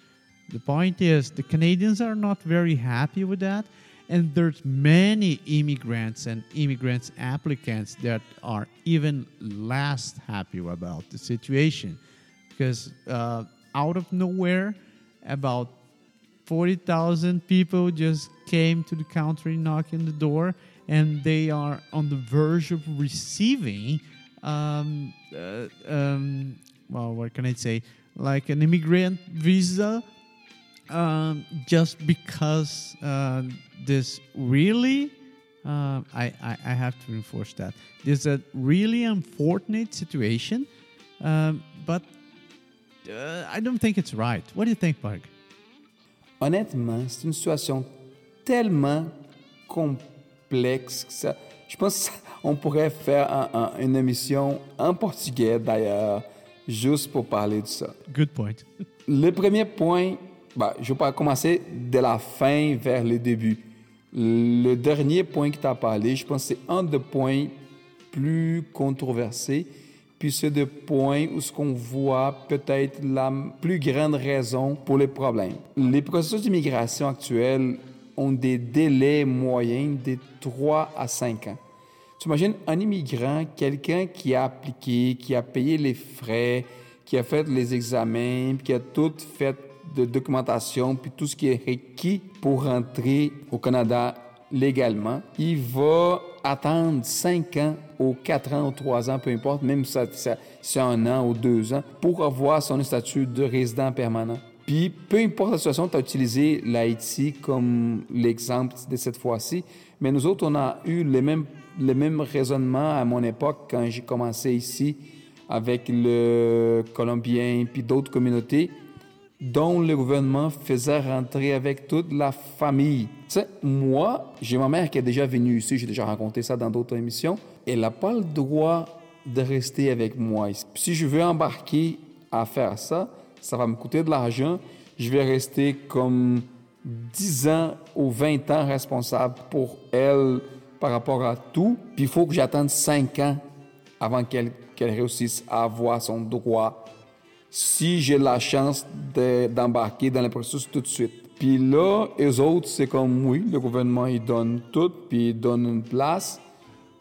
The point is, the Canadians are not very happy with that, and there's many immigrants and immigrants applicants that are even less happy about the situation, because uh, out of nowhere, about 40,000 people just came to the country knocking the door and they are on the verge of receiving, um, uh, um, well, what can I say, like an immigrant visa, um, just because uh, this really, uh, I, I, I, have to reinforce that. There's a really unfortunate situation, um, but uh, I don't think it's right. What do you think, Mark? Honnêtement, c'est une situation tellement complexe complexe que ça. Je pense qu'on pourrait faire un, un, une émission en portugais d'ailleurs, juste pour parler de ça. Good point. le premier point, bah, je vais commencer de la fin vers le début. Le dernier point que tu as parlé, je pense que c'est un des points plus controversés, puis c'est le point où ce qu'on voit peut-être la plus grande raison pour les problèmes. Les processus d'immigration actuels ont des délais moyens de 3 à 5 ans. Tu imagines un immigrant, quelqu'un qui a appliqué, qui a payé les frais, qui a fait les examens, qui a tout fait de documentation, puis tout ce qui est requis pour rentrer au Canada légalement, il va attendre 5 ans ou 4 ans ou 3 ans, peu importe, même si c'est un an ou deux ans, pour avoir son statut de résident permanent. Puis, peu importe la situation, tu as utilisé l'Haïti comme l'exemple de cette fois-ci, mais nous autres, on a eu les mêmes, les mêmes raisonnements à mon époque quand j'ai commencé ici avec le Colombien puis d'autres communautés dont le gouvernement faisait rentrer avec toute la famille. Moi, j'ai ma mère qui est déjà venue ici, j'ai déjà raconté ça dans d'autres émissions. Elle n'a pas le droit de rester avec moi ici. Si je veux embarquer à faire ça, ça va me coûter de l'argent. Je vais rester comme 10 ans ou 20 ans responsable pour elle par rapport à tout. Puis il faut que j'attende 5 ans avant qu'elle réussisse à avoir son droit si j'ai la chance de- d'embarquer dans le processus tout de suite. Puis là, les autres, c'est comme, oui, le gouvernement, il donne tout, puis il donne une place.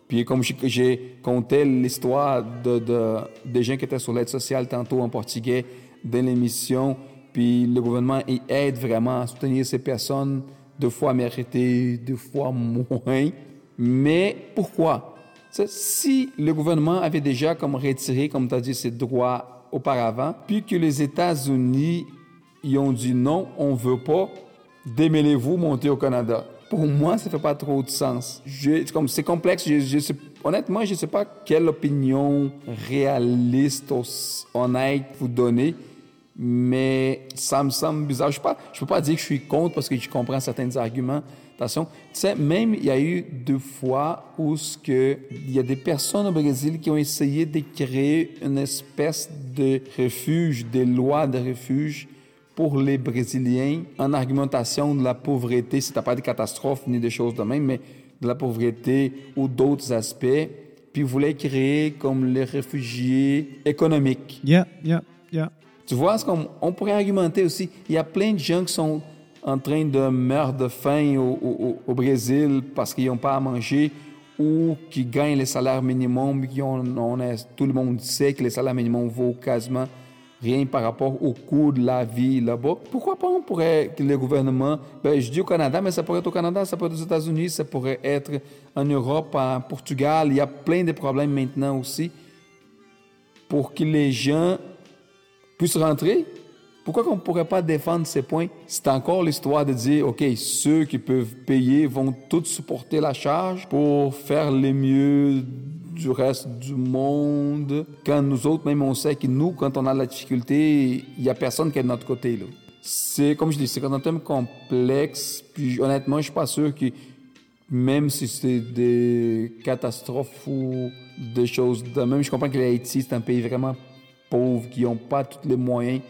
Puis comme j'ai- compté l'histoire de, de- des gens qui étaient sur l'aide sociale tantôt en portugais dans l'émission, puis le gouvernement, il aide vraiment à soutenir ces personnes, deux fois méritées, deux fois moins. Mais pourquoi? Si le gouvernement avait déjà comme retiré, comme tu as dit, ses droits auparavant, puis que les États-Unis ils ont dit non, on veut pas, démêlez-vous, montez au Canada. Pour moi, ça fait pas trop de sens. Je- c'est comme c'est complexe. Je, je sais- honnêtement, je sais pas quelle opinion réaliste, honnête vous donner, mais ça me semble bizarre. Je ne peux pas dire que je suis contre parce que je comprends certains arguments. Tu sais, même il y a eu deux fois où ce que, il y a des personnes au Brésil qui ont essayé de créer une espèce de refuge, des lois de refuge pour les Brésiliens en argumentation de la pauvreté. C'est pas des catastrophes ni des choses de même, mais de la pauvreté ou d'autres aspects. Puis voulaient créer comme les réfugiés économiques. Yeah, yeah, yeah. Tu vois, comme, on pourrait argumenter aussi. Il y a plein de gens qui sont en train de meurtre de faim au, au- Brésil parce qu'ils n'ont pas à manger ou qui gagnent le salaire minimum. Qui on est- tout le monde sait que le salaire minimum vaut quasiment rien par rapport au coût de la vie là-bas. Pourquoi pas on pourrait, que le gouvernement, ben, je dis au Canada, mais ça pourrait être au Canada, ça pourrait être aux États-Unis, ça pourrait être en Europe, en Portugal. Il y a plein de problèmes maintenant aussi pour que les gens puissent rentrer. Pourquoi qu'on ne pourrait pas défendre ces points? C'est encore l'histoire de dire, OK, ceux qui peuvent payer vont tous supporter la charge pour faire le mieux du reste du monde. Quand nous autres, même on sait que nous, quand on a la difficulté, il n'y a personne qui est de notre côté. là. C'est, comme je dis, c'est un thème complexe. Puis honnêtement, je suis pas sûr que même si c'est des catastrophes ou des choses même, je comprends que l'Haïti, c'est un pays vraiment pauvre, qui n'ont pas tous les moyens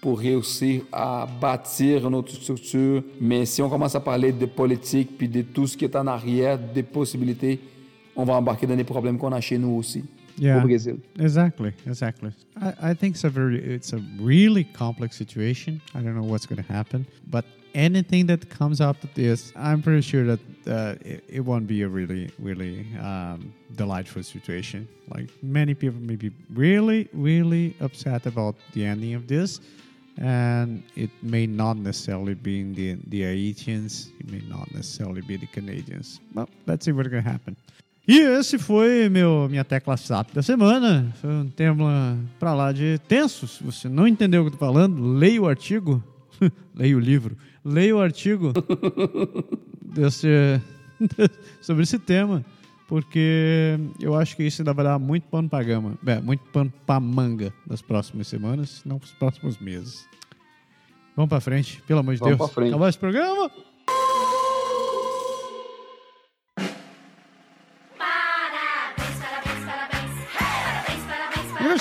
pour réussir à bâtir une autre structure. Mais si on commence à parler de politique, puis de tout ce qui est en arrière, des possibilités, on va embarquer dans les problèmes qu'on a chez nous aussi, Yeah. au Brésil. Exactly, exactly. I, I think it's a very, it's a really complex situation. I don't know what's going to happen, but anything that comes with this, I'm pretty sure that uh, it, it won't be a really, really um, delightful situation. Like many people may be really, really upset about the ending of this, and it may not necessarily be in the the Haitians. It may not necessarily be the Canadians. Well, let's see what's to happen. E esse foi meu, minha tecla SAP da semana. Foi um tema pra lá de tenso. Se você não entendeu o que eu tô falando, leia o artigo. leia o livro. Leia o artigo desse, sobre esse tema. Porque eu acho que isso ainda vai dar muito pano pra gama. É, muito pano pra manga nas próximas semanas, não nos próximos meses. Vamos pra frente, pelo amor de Vamos Deus. Acabar esse programa?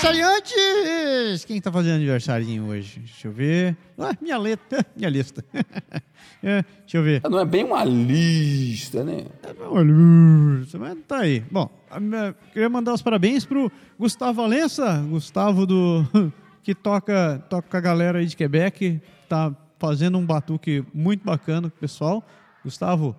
Aniversariantes! Quem tá fazendo aniversarinho hoje? Deixa eu ver. Ah, minha letra, minha lista. É, deixa eu ver. Não é bem uma lista, né? Olha, mas tá aí. Bom, queria mandar os parabéns pro Gustavo Valença, Gustavo do que toca, toca com a galera aí de Quebec, tá fazendo um batuque muito bacana com o pessoal. Gustavo,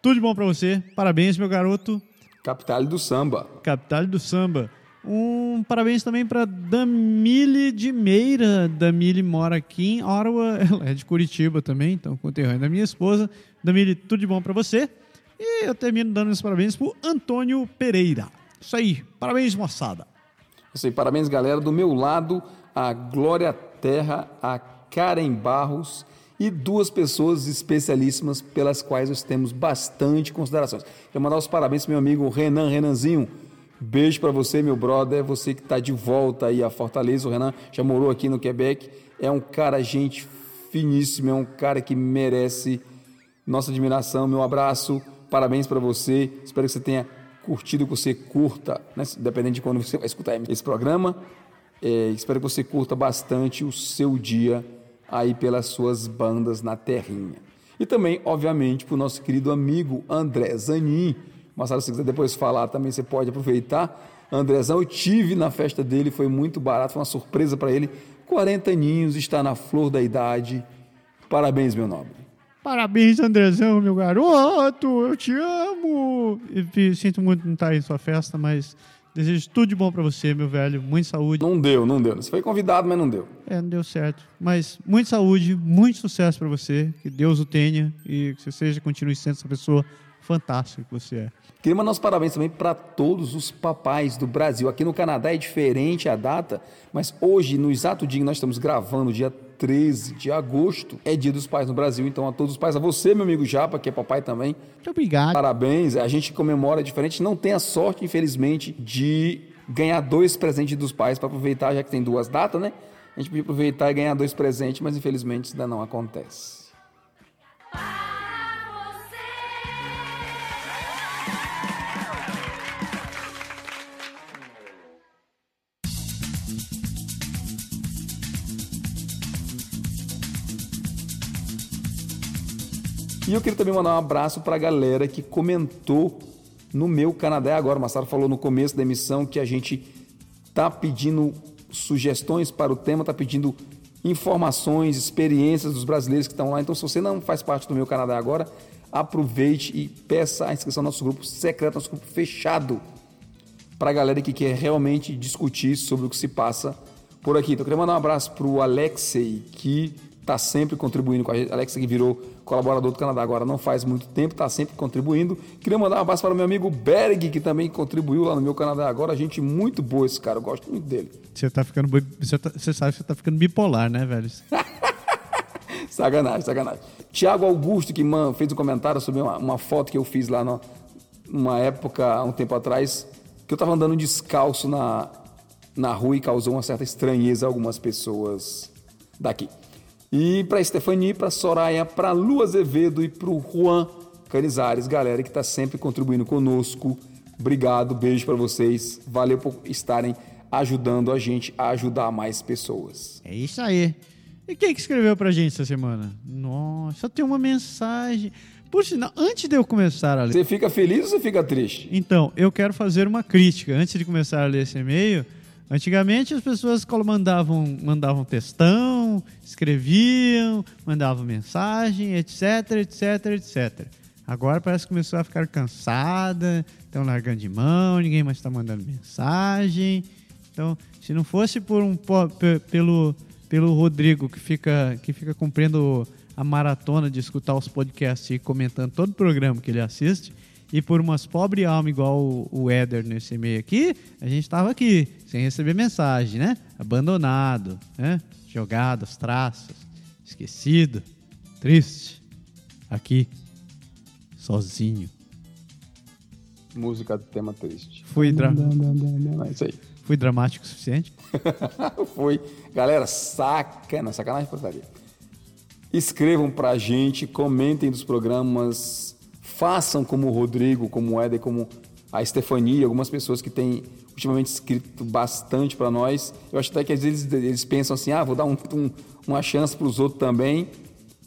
tudo de bom pra você. Parabéns, meu garoto. Capital do samba. Capital do Samba. Um parabéns também para Damile de Meira. Damile mora aqui em Ottawa. Ela é de Curitiba também, então conterrânea da minha esposa. Damile, tudo de bom para você. E eu termino dando os parabéns pro Antônio Pereira. Isso aí, parabéns, moçada. Isso aí, parabéns, galera. Do meu lado, a Glória Terra, a Karen Barros e duas pessoas especialíssimas pelas quais nós temos bastante considerações. Quero mandar os parabéns pro meu amigo Renan Renanzinho. Beijo para você, meu brother. Você que está de volta aí a Fortaleza. O Renan já morou aqui no Quebec. É um cara, gente finíssimo, é um cara que merece nossa admiração. Meu abraço, parabéns para você. Espero que você tenha curtido, que você curta, né? dependendo de quando você vai escutar esse programa. É, espero que você curta bastante o seu dia aí pelas suas bandas na terrinha. E também, obviamente, para o nosso querido amigo André Zanin. Marcelo, se quiser depois falar também, você pode aproveitar. Andrezão, eu tive na festa dele, foi muito barato, foi uma surpresa para ele. 40 aninhos, está na flor da idade. Parabéns, meu nobre. Parabéns, Andrezão, meu garoto. Eu te amo. E sinto muito não estar em sua festa, mas desejo tudo de bom pra você, meu velho. Muita saúde. Não deu, não deu. Você foi convidado, mas não deu. É, não deu certo. Mas muita saúde, muito sucesso pra você. Que Deus o tenha e que você seja, continue sendo essa pessoa fantástica que você é. Queria mandar os parabéns também para todos os papais do Brasil. Aqui no Canadá é diferente a data, mas hoje, no exato dia que nós estamos gravando, dia 13 de agosto, é dia dos pais no Brasil. Então, a todos os pais, a você, meu amigo Japa, que é papai também, Muito obrigado. Parabéns, a gente comemora diferente. Não tem a sorte, infelizmente, de ganhar dois presentes dos pais para aproveitar, já que tem duas datas, né? A gente podia aproveitar e ganhar dois presentes, mas infelizmente isso ainda não acontece. E eu queria também mandar um abraço para a galera que comentou no meu Canadá Agora. O Massaro falou no começo da emissão que a gente tá pedindo sugestões para o tema, tá pedindo informações, experiências dos brasileiros que estão lá. Então, se você não faz parte do meu Canadá Agora, aproveite e peça a inscrição no nosso grupo secreto, nosso grupo fechado, para a galera que quer realmente discutir sobre o que se passa por aqui. Então, eu queria mandar um abraço para o Alexei, que está sempre contribuindo com a gente. Alexei que virou colaborador do Canadá agora não faz muito tempo, está sempre contribuindo. Queria mandar um abraço para o meu amigo Berg, que também contribuiu lá no meu Canadá agora. Gente muito boa esse cara, eu gosto muito dele. Você tá ficando. Você, tá- você sabe que você tá ficando bipolar, né, velho? Sacanagem, sacanagem. Tiago Augusto, que man, fez um comentário sobre uma, uma foto que eu fiz lá no- numa época, um tempo atrás, que eu estava andando descalço na, na rua e causou uma certa estranheza a algumas pessoas daqui. E para Stefani, para Soraya, para Lu Azevedo e para o Juan Canizares, galera que está sempre contribuindo conosco. Obrigado, beijo para vocês. Valeu por estarem ajudando a gente a ajudar mais pessoas. É isso aí. E quem que escreveu pra gente essa semana? Nossa, só tem uma mensagem. Por sinal, antes de eu começar a ler. Você fica feliz ou você fica triste? Então, eu quero fazer uma crítica. Antes de começar a ler esse e-mail, antigamente as pessoas mandavam, mandavam textão, escreviam, mandavam mensagem, etc, etc, etc. Agora parece que começou a ficar cansada, estão largando de mão, ninguém mais está mandando mensagem. Então, se não fosse por um pelo pelo Rodrigo que fica que fica cumprindo a maratona de escutar os podcasts e comentando todo o programa que ele assiste, e por umas pobre alma igual o, o Éder nesse e-mail aqui, a gente estava aqui, sem receber mensagem, né? Abandonado, né? Jogado aos traços, esquecido, triste, aqui, sozinho. Música do tema triste. Fui, dra- É isso aí. fui dramático o suficiente? Foi. Galera, sacana, sacanagem portaria. Escrevam pra gente, comentem dos programas, façam como o Rodrigo, como o Éder, como a Stefania, algumas pessoas que têm ultimamente escrito bastante pra nós. Eu acho até que às vezes eles pensam assim, ah, vou dar um- um- uma chance pros outros também.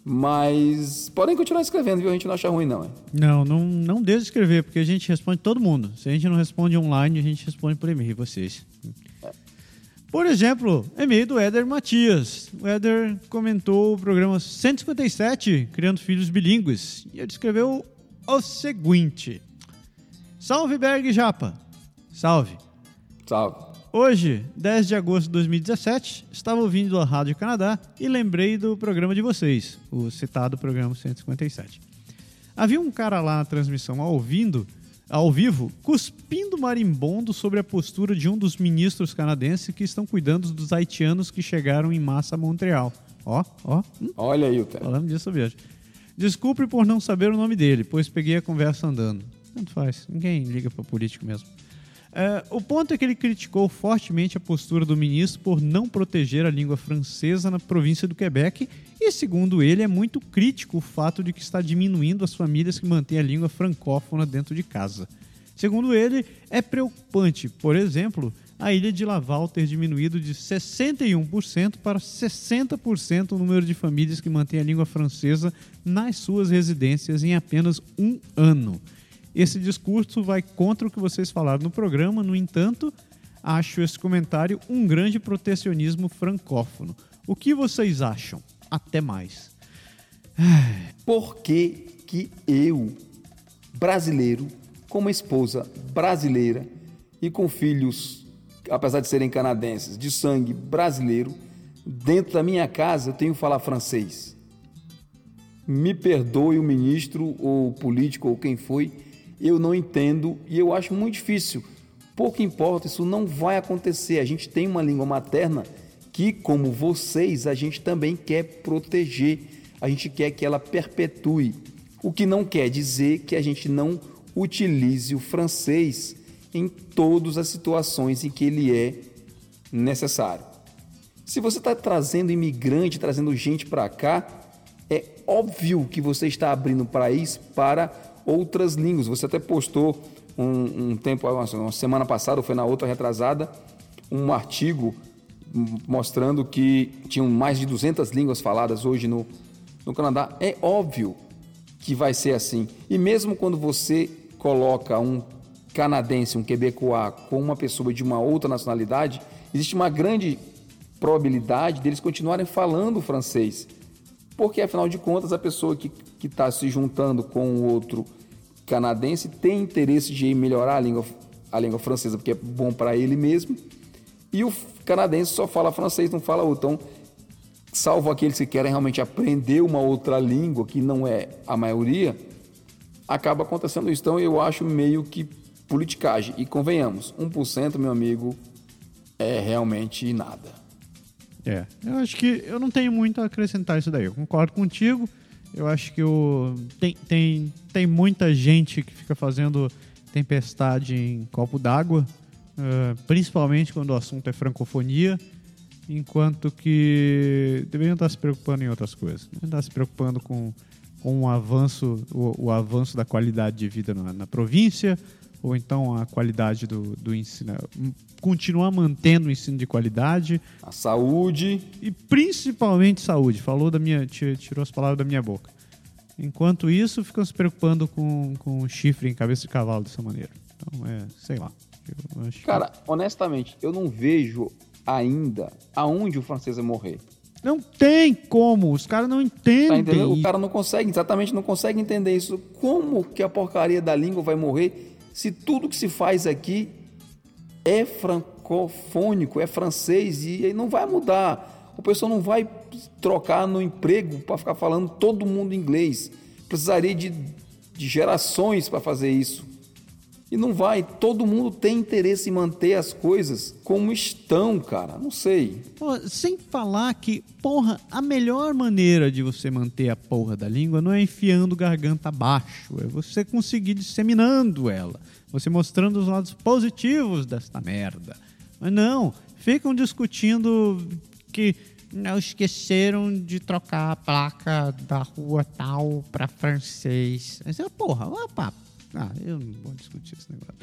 Mas podem continuar escrevendo, viu? A gente não acha ruim, não. é? Não, não, não deixe de escrever, porque a gente responde todo mundo. Se a gente não responde online, a gente responde por e-mail, vocês. Por exemplo, e-mail do Éder Matias. O Éder comentou o programa 157, Criando Filhos Bilíngues, e ele escreveu o seguinte. Salve Berg Japa. Salve. Salve. Hoje, 10 de agosto de 2017, estava ouvindo a Rádio Canadá e lembrei do programa de vocês, o citado programa 157. Havia um cara lá na transmissão ao ouvindo, ao vivo, cuspindo marimbondo sobre a postura de um dos ministros canadenses que estão cuidando dos haitianos que chegaram em massa a Montreal. Ó, ó, hum, Olha aí o cara. falamos disso hoje. Desculpe por não saber o nome dele, pois peguei a conversa andando. Tanto faz, ninguém liga para político mesmo. É, o ponto é que ele criticou fortemente a postura do ministro por não proteger a língua francesa na província do Quebec e, segundo ele, é muito crítico o fato de que está diminuindo as famílias que mantêm a língua francófona dentro de casa. Segundo ele, é preocupante, por exemplo, a ilha de Laval ter diminuído de 61% para 60% o número de famílias que mantêm a língua francesa nas suas residências em apenas um ano. Esse discurso vai contra o que vocês falaram no programa, no entanto, acho esse comentário um grande protecionismo francófono. O que vocês acham? Até mais. Por que, que eu, brasileiro, com uma esposa brasileira e com filhos, apesar de serem canadenses, de sangue brasileiro, dentro da minha casa eu tenho que falar francês? Me perdoe o ministro ou o político ou quem foi, eu não entendo e eu acho muito difícil. Pouco importa, isso não vai acontecer. A gente tem uma língua materna que, como vocês, a gente também quer proteger. A gente quer que ela perpetue. O que não quer dizer que a gente não utilize o francês em todas as situações em que ele é necessário. Se você está trazendo imigrante, trazendo gente para cá, é óbvio que você está abrindo o país para outras línguas. Você até postou um, um tempo, uma semana passada, ou foi na outra retrasada, um artigo mostrando que tinham mais de 200 línguas faladas hoje no, no Canadá. É óbvio que vai ser assim. E mesmo quando você coloca um canadense, um quebecois, com uma pessoa de uma outra nacionalidade, existe uma grande probabilidade deles continuarem falando francês. Porque, afinal de contas, a pessoa que está se juntando com o outro canadense tem interesse de melhorar a língua, a língua francesa, porque é bom para ele mesmo. E o canadense só fala francês, não fala outro. Então, salvo aqueles que querem realmente aprender uma outra língua, que não é a maioria, acaba acontecendo isso. Então, eu acho meio que politicagem. E convenhamos, 1%, meu amigo, é realmente nada. É, eu acho que eu não tenho muito a acrescentar isso daí. Eu concordo contigo. Eu acho que o, tem, tem, tem muita gente que fica fazendo tempestade em copo d'água, eh, principalmente quando o assunto é francofonia, enquanto que deveriam estar se preocupando em outras coisas. Deveriam estar se preocupando com, com o, avanço, o, o avanço da qualidade de vida na, na província, ou então a qualidade do, do ensino. Continuar mantendo o ensino de qualidade A saúde, e principalmente saúde. Falou da minha, ti- tirou as palavras da minha boca. Enquanto isso, ficam se preocupando com, com chifre em cabeça de cavalo dessa maneira. Então, é, sei lá. Acho que- Cara, honestamente, eu não vejo ainda aonde o francês vai morrer. não tem como. Os caras não entendem. Tá? O cara não consegue, exatamente não consegue entender isso. Como que a porcaria da língua vai morrer se tudo que se faz aqui é francofônico, é francês e aí não vai mudar. O pessoal não vai trocar no emprego para ficar falando todo mundo inglês. Precisaria de, de gerações para fazer isso. E não vai. Todo mundo tem interesse em manter as coisas como estão, cara. Não sei. Pô, sem falar que, porra, a melhor maneira de você manter a porra da língua não é enfiando garganta abaixo, é você conseguir disseminando ela, você mostrando os lados positivos desta merda. Mas não, ficam discutindo que não esqueceram de trocar a placa da rua tal para francês. Mas é porra, opa. Ah, eu não vou discutir esse negócio.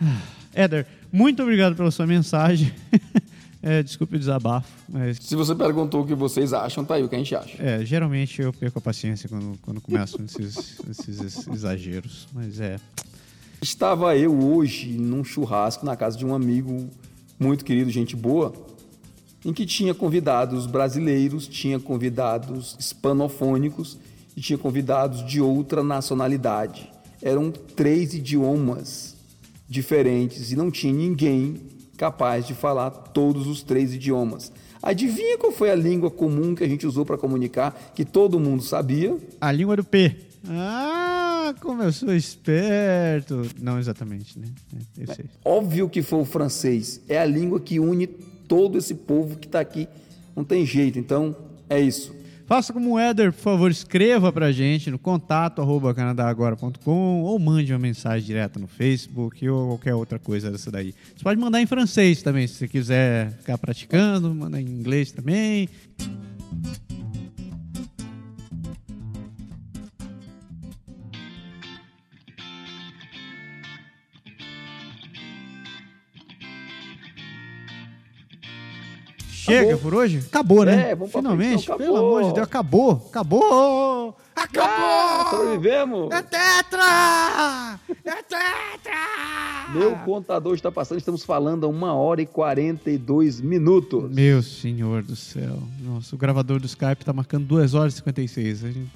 Ah, Éder, muito obrigado pela sua mensagem. É, desculpe o desabafo, mas Se você perguntou o que vocês acham, tá aí o que a gente acha. é, geralmente eu perco a paciência quando, quando começam esses, esses exageros. Mas é. Estava eu hoje num churrasco na casa de um amigo muito querido, gente boa, em que tinha convidados brasileiros, tinha convidados hispanofônicos e tinha convidados de outra nacionalidade. Eram três idiomas diferentes e não tinha ninguém capaz de falar todos os três idiomas. Adivinha qual foi a língua comum que a gente usou para comunicar, que todo mundo sabia? A língua do P. Ah, como eu sou esperto. Não exatamente, né? É, eu sei. Óbvio que foi o francês. É a língua que une todo esse povo que tá aqui. Não tem jeito. Então, é isso. Faça como o Éder, por favor, escreva pra gente no contato arroba ou mande uma mensagem direta no Facebook ou qualquer outra coisa dessa daí. Você pode mandar em francês também, se você quiser ficar praticando, manda em inglês também. Chega Acabou. por hoje? Acabou, né? É, vamos pra Finalmente, frente, então, pelo acabou. amor de Deus, acabou! Acabou! Acabou! Ah, sobrevivemos! É tetra! É tetra! Meu contador está passando. Estamos falando a 1 hora e 42 minutos. Meu senhor do céu. Nossa, o gravador do Skype tá marcando 2 horas e 56. A gente-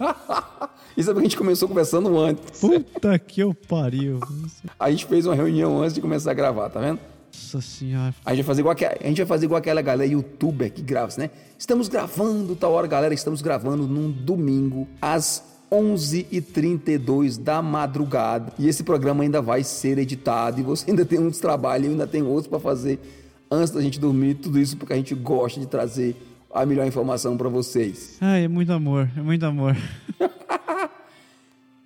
Isso é porque a gente começou conversando antes. Puta que eu pariu. A gente fez uma reunião antes de começar a gravar, tá vendo? Nossa senhora. A gente vai fazer igual, aque- a gente vai fazer igual aquela galera youtuber que grava, né? Estamos gravando, tal hora, galera, estamos gravando num domingo às 11h32 da madrugada. E esse programa ainda vai ser editado e você ainda tem uns trabalhos, ainda tem outros para fazer antes da gente dormir. Tudo isso porque a gente gosta de trazer a melhor informação para vocês. Ai, é muito amor, é muito amor.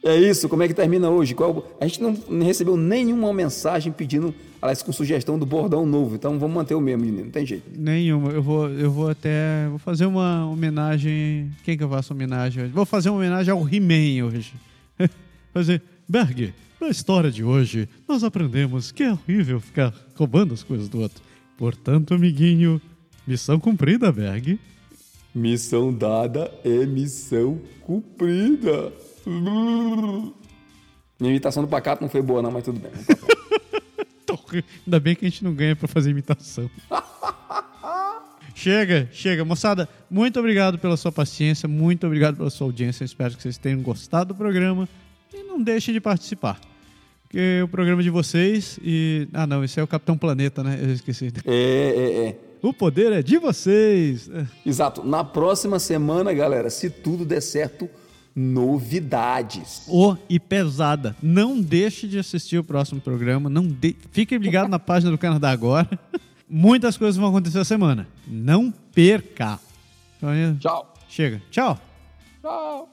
É isso, como é que termina hoje? Qual- A gente não recebeu nenhuma mensagem pedindo, aliás, com sugestão do bordão novo. Então vamos manter o mesmo, menino. Não tem jeito. Nenhuma. Eu vou, eu vou até. Vou fazer uma homenagem. Quem que eu faço homenagem hoje? Vou fazer uma homenagem ao He-Man hoje. fazer. Berg, na história de hoje, nós aprendemos que é horrível ficar roubando as coisas do outro. Portanto, amiguinho, missão cumprida, Berg. Missão dada é missão cumprida. Minha imitação do pacato não foi boa, não, mas tudo bem. Ainda bem que a gente não ganha pra fazer imitação. chega, chega. Moçada, muito obrigado pela sua paciência, muito obrigado pela sua audiência. Espero que vocês tenham gostado do programa e não deixem de participar. Porque o programa é de vocês e. Ah, não, esse é o Capitão Planeta, né? Eu esqueci. É, é, é. O poder é de vocês. Exato. Na próxima semana, galera, se tudo der certo, novidades. O e pesada. Não deixe de assistir o próximo programa. Não de... Fique ligado na página do Canadá agora. Muitas coisas vão acontecer essa semana. Não perca. Então, Tchau. Chega. Tchau. Tchau.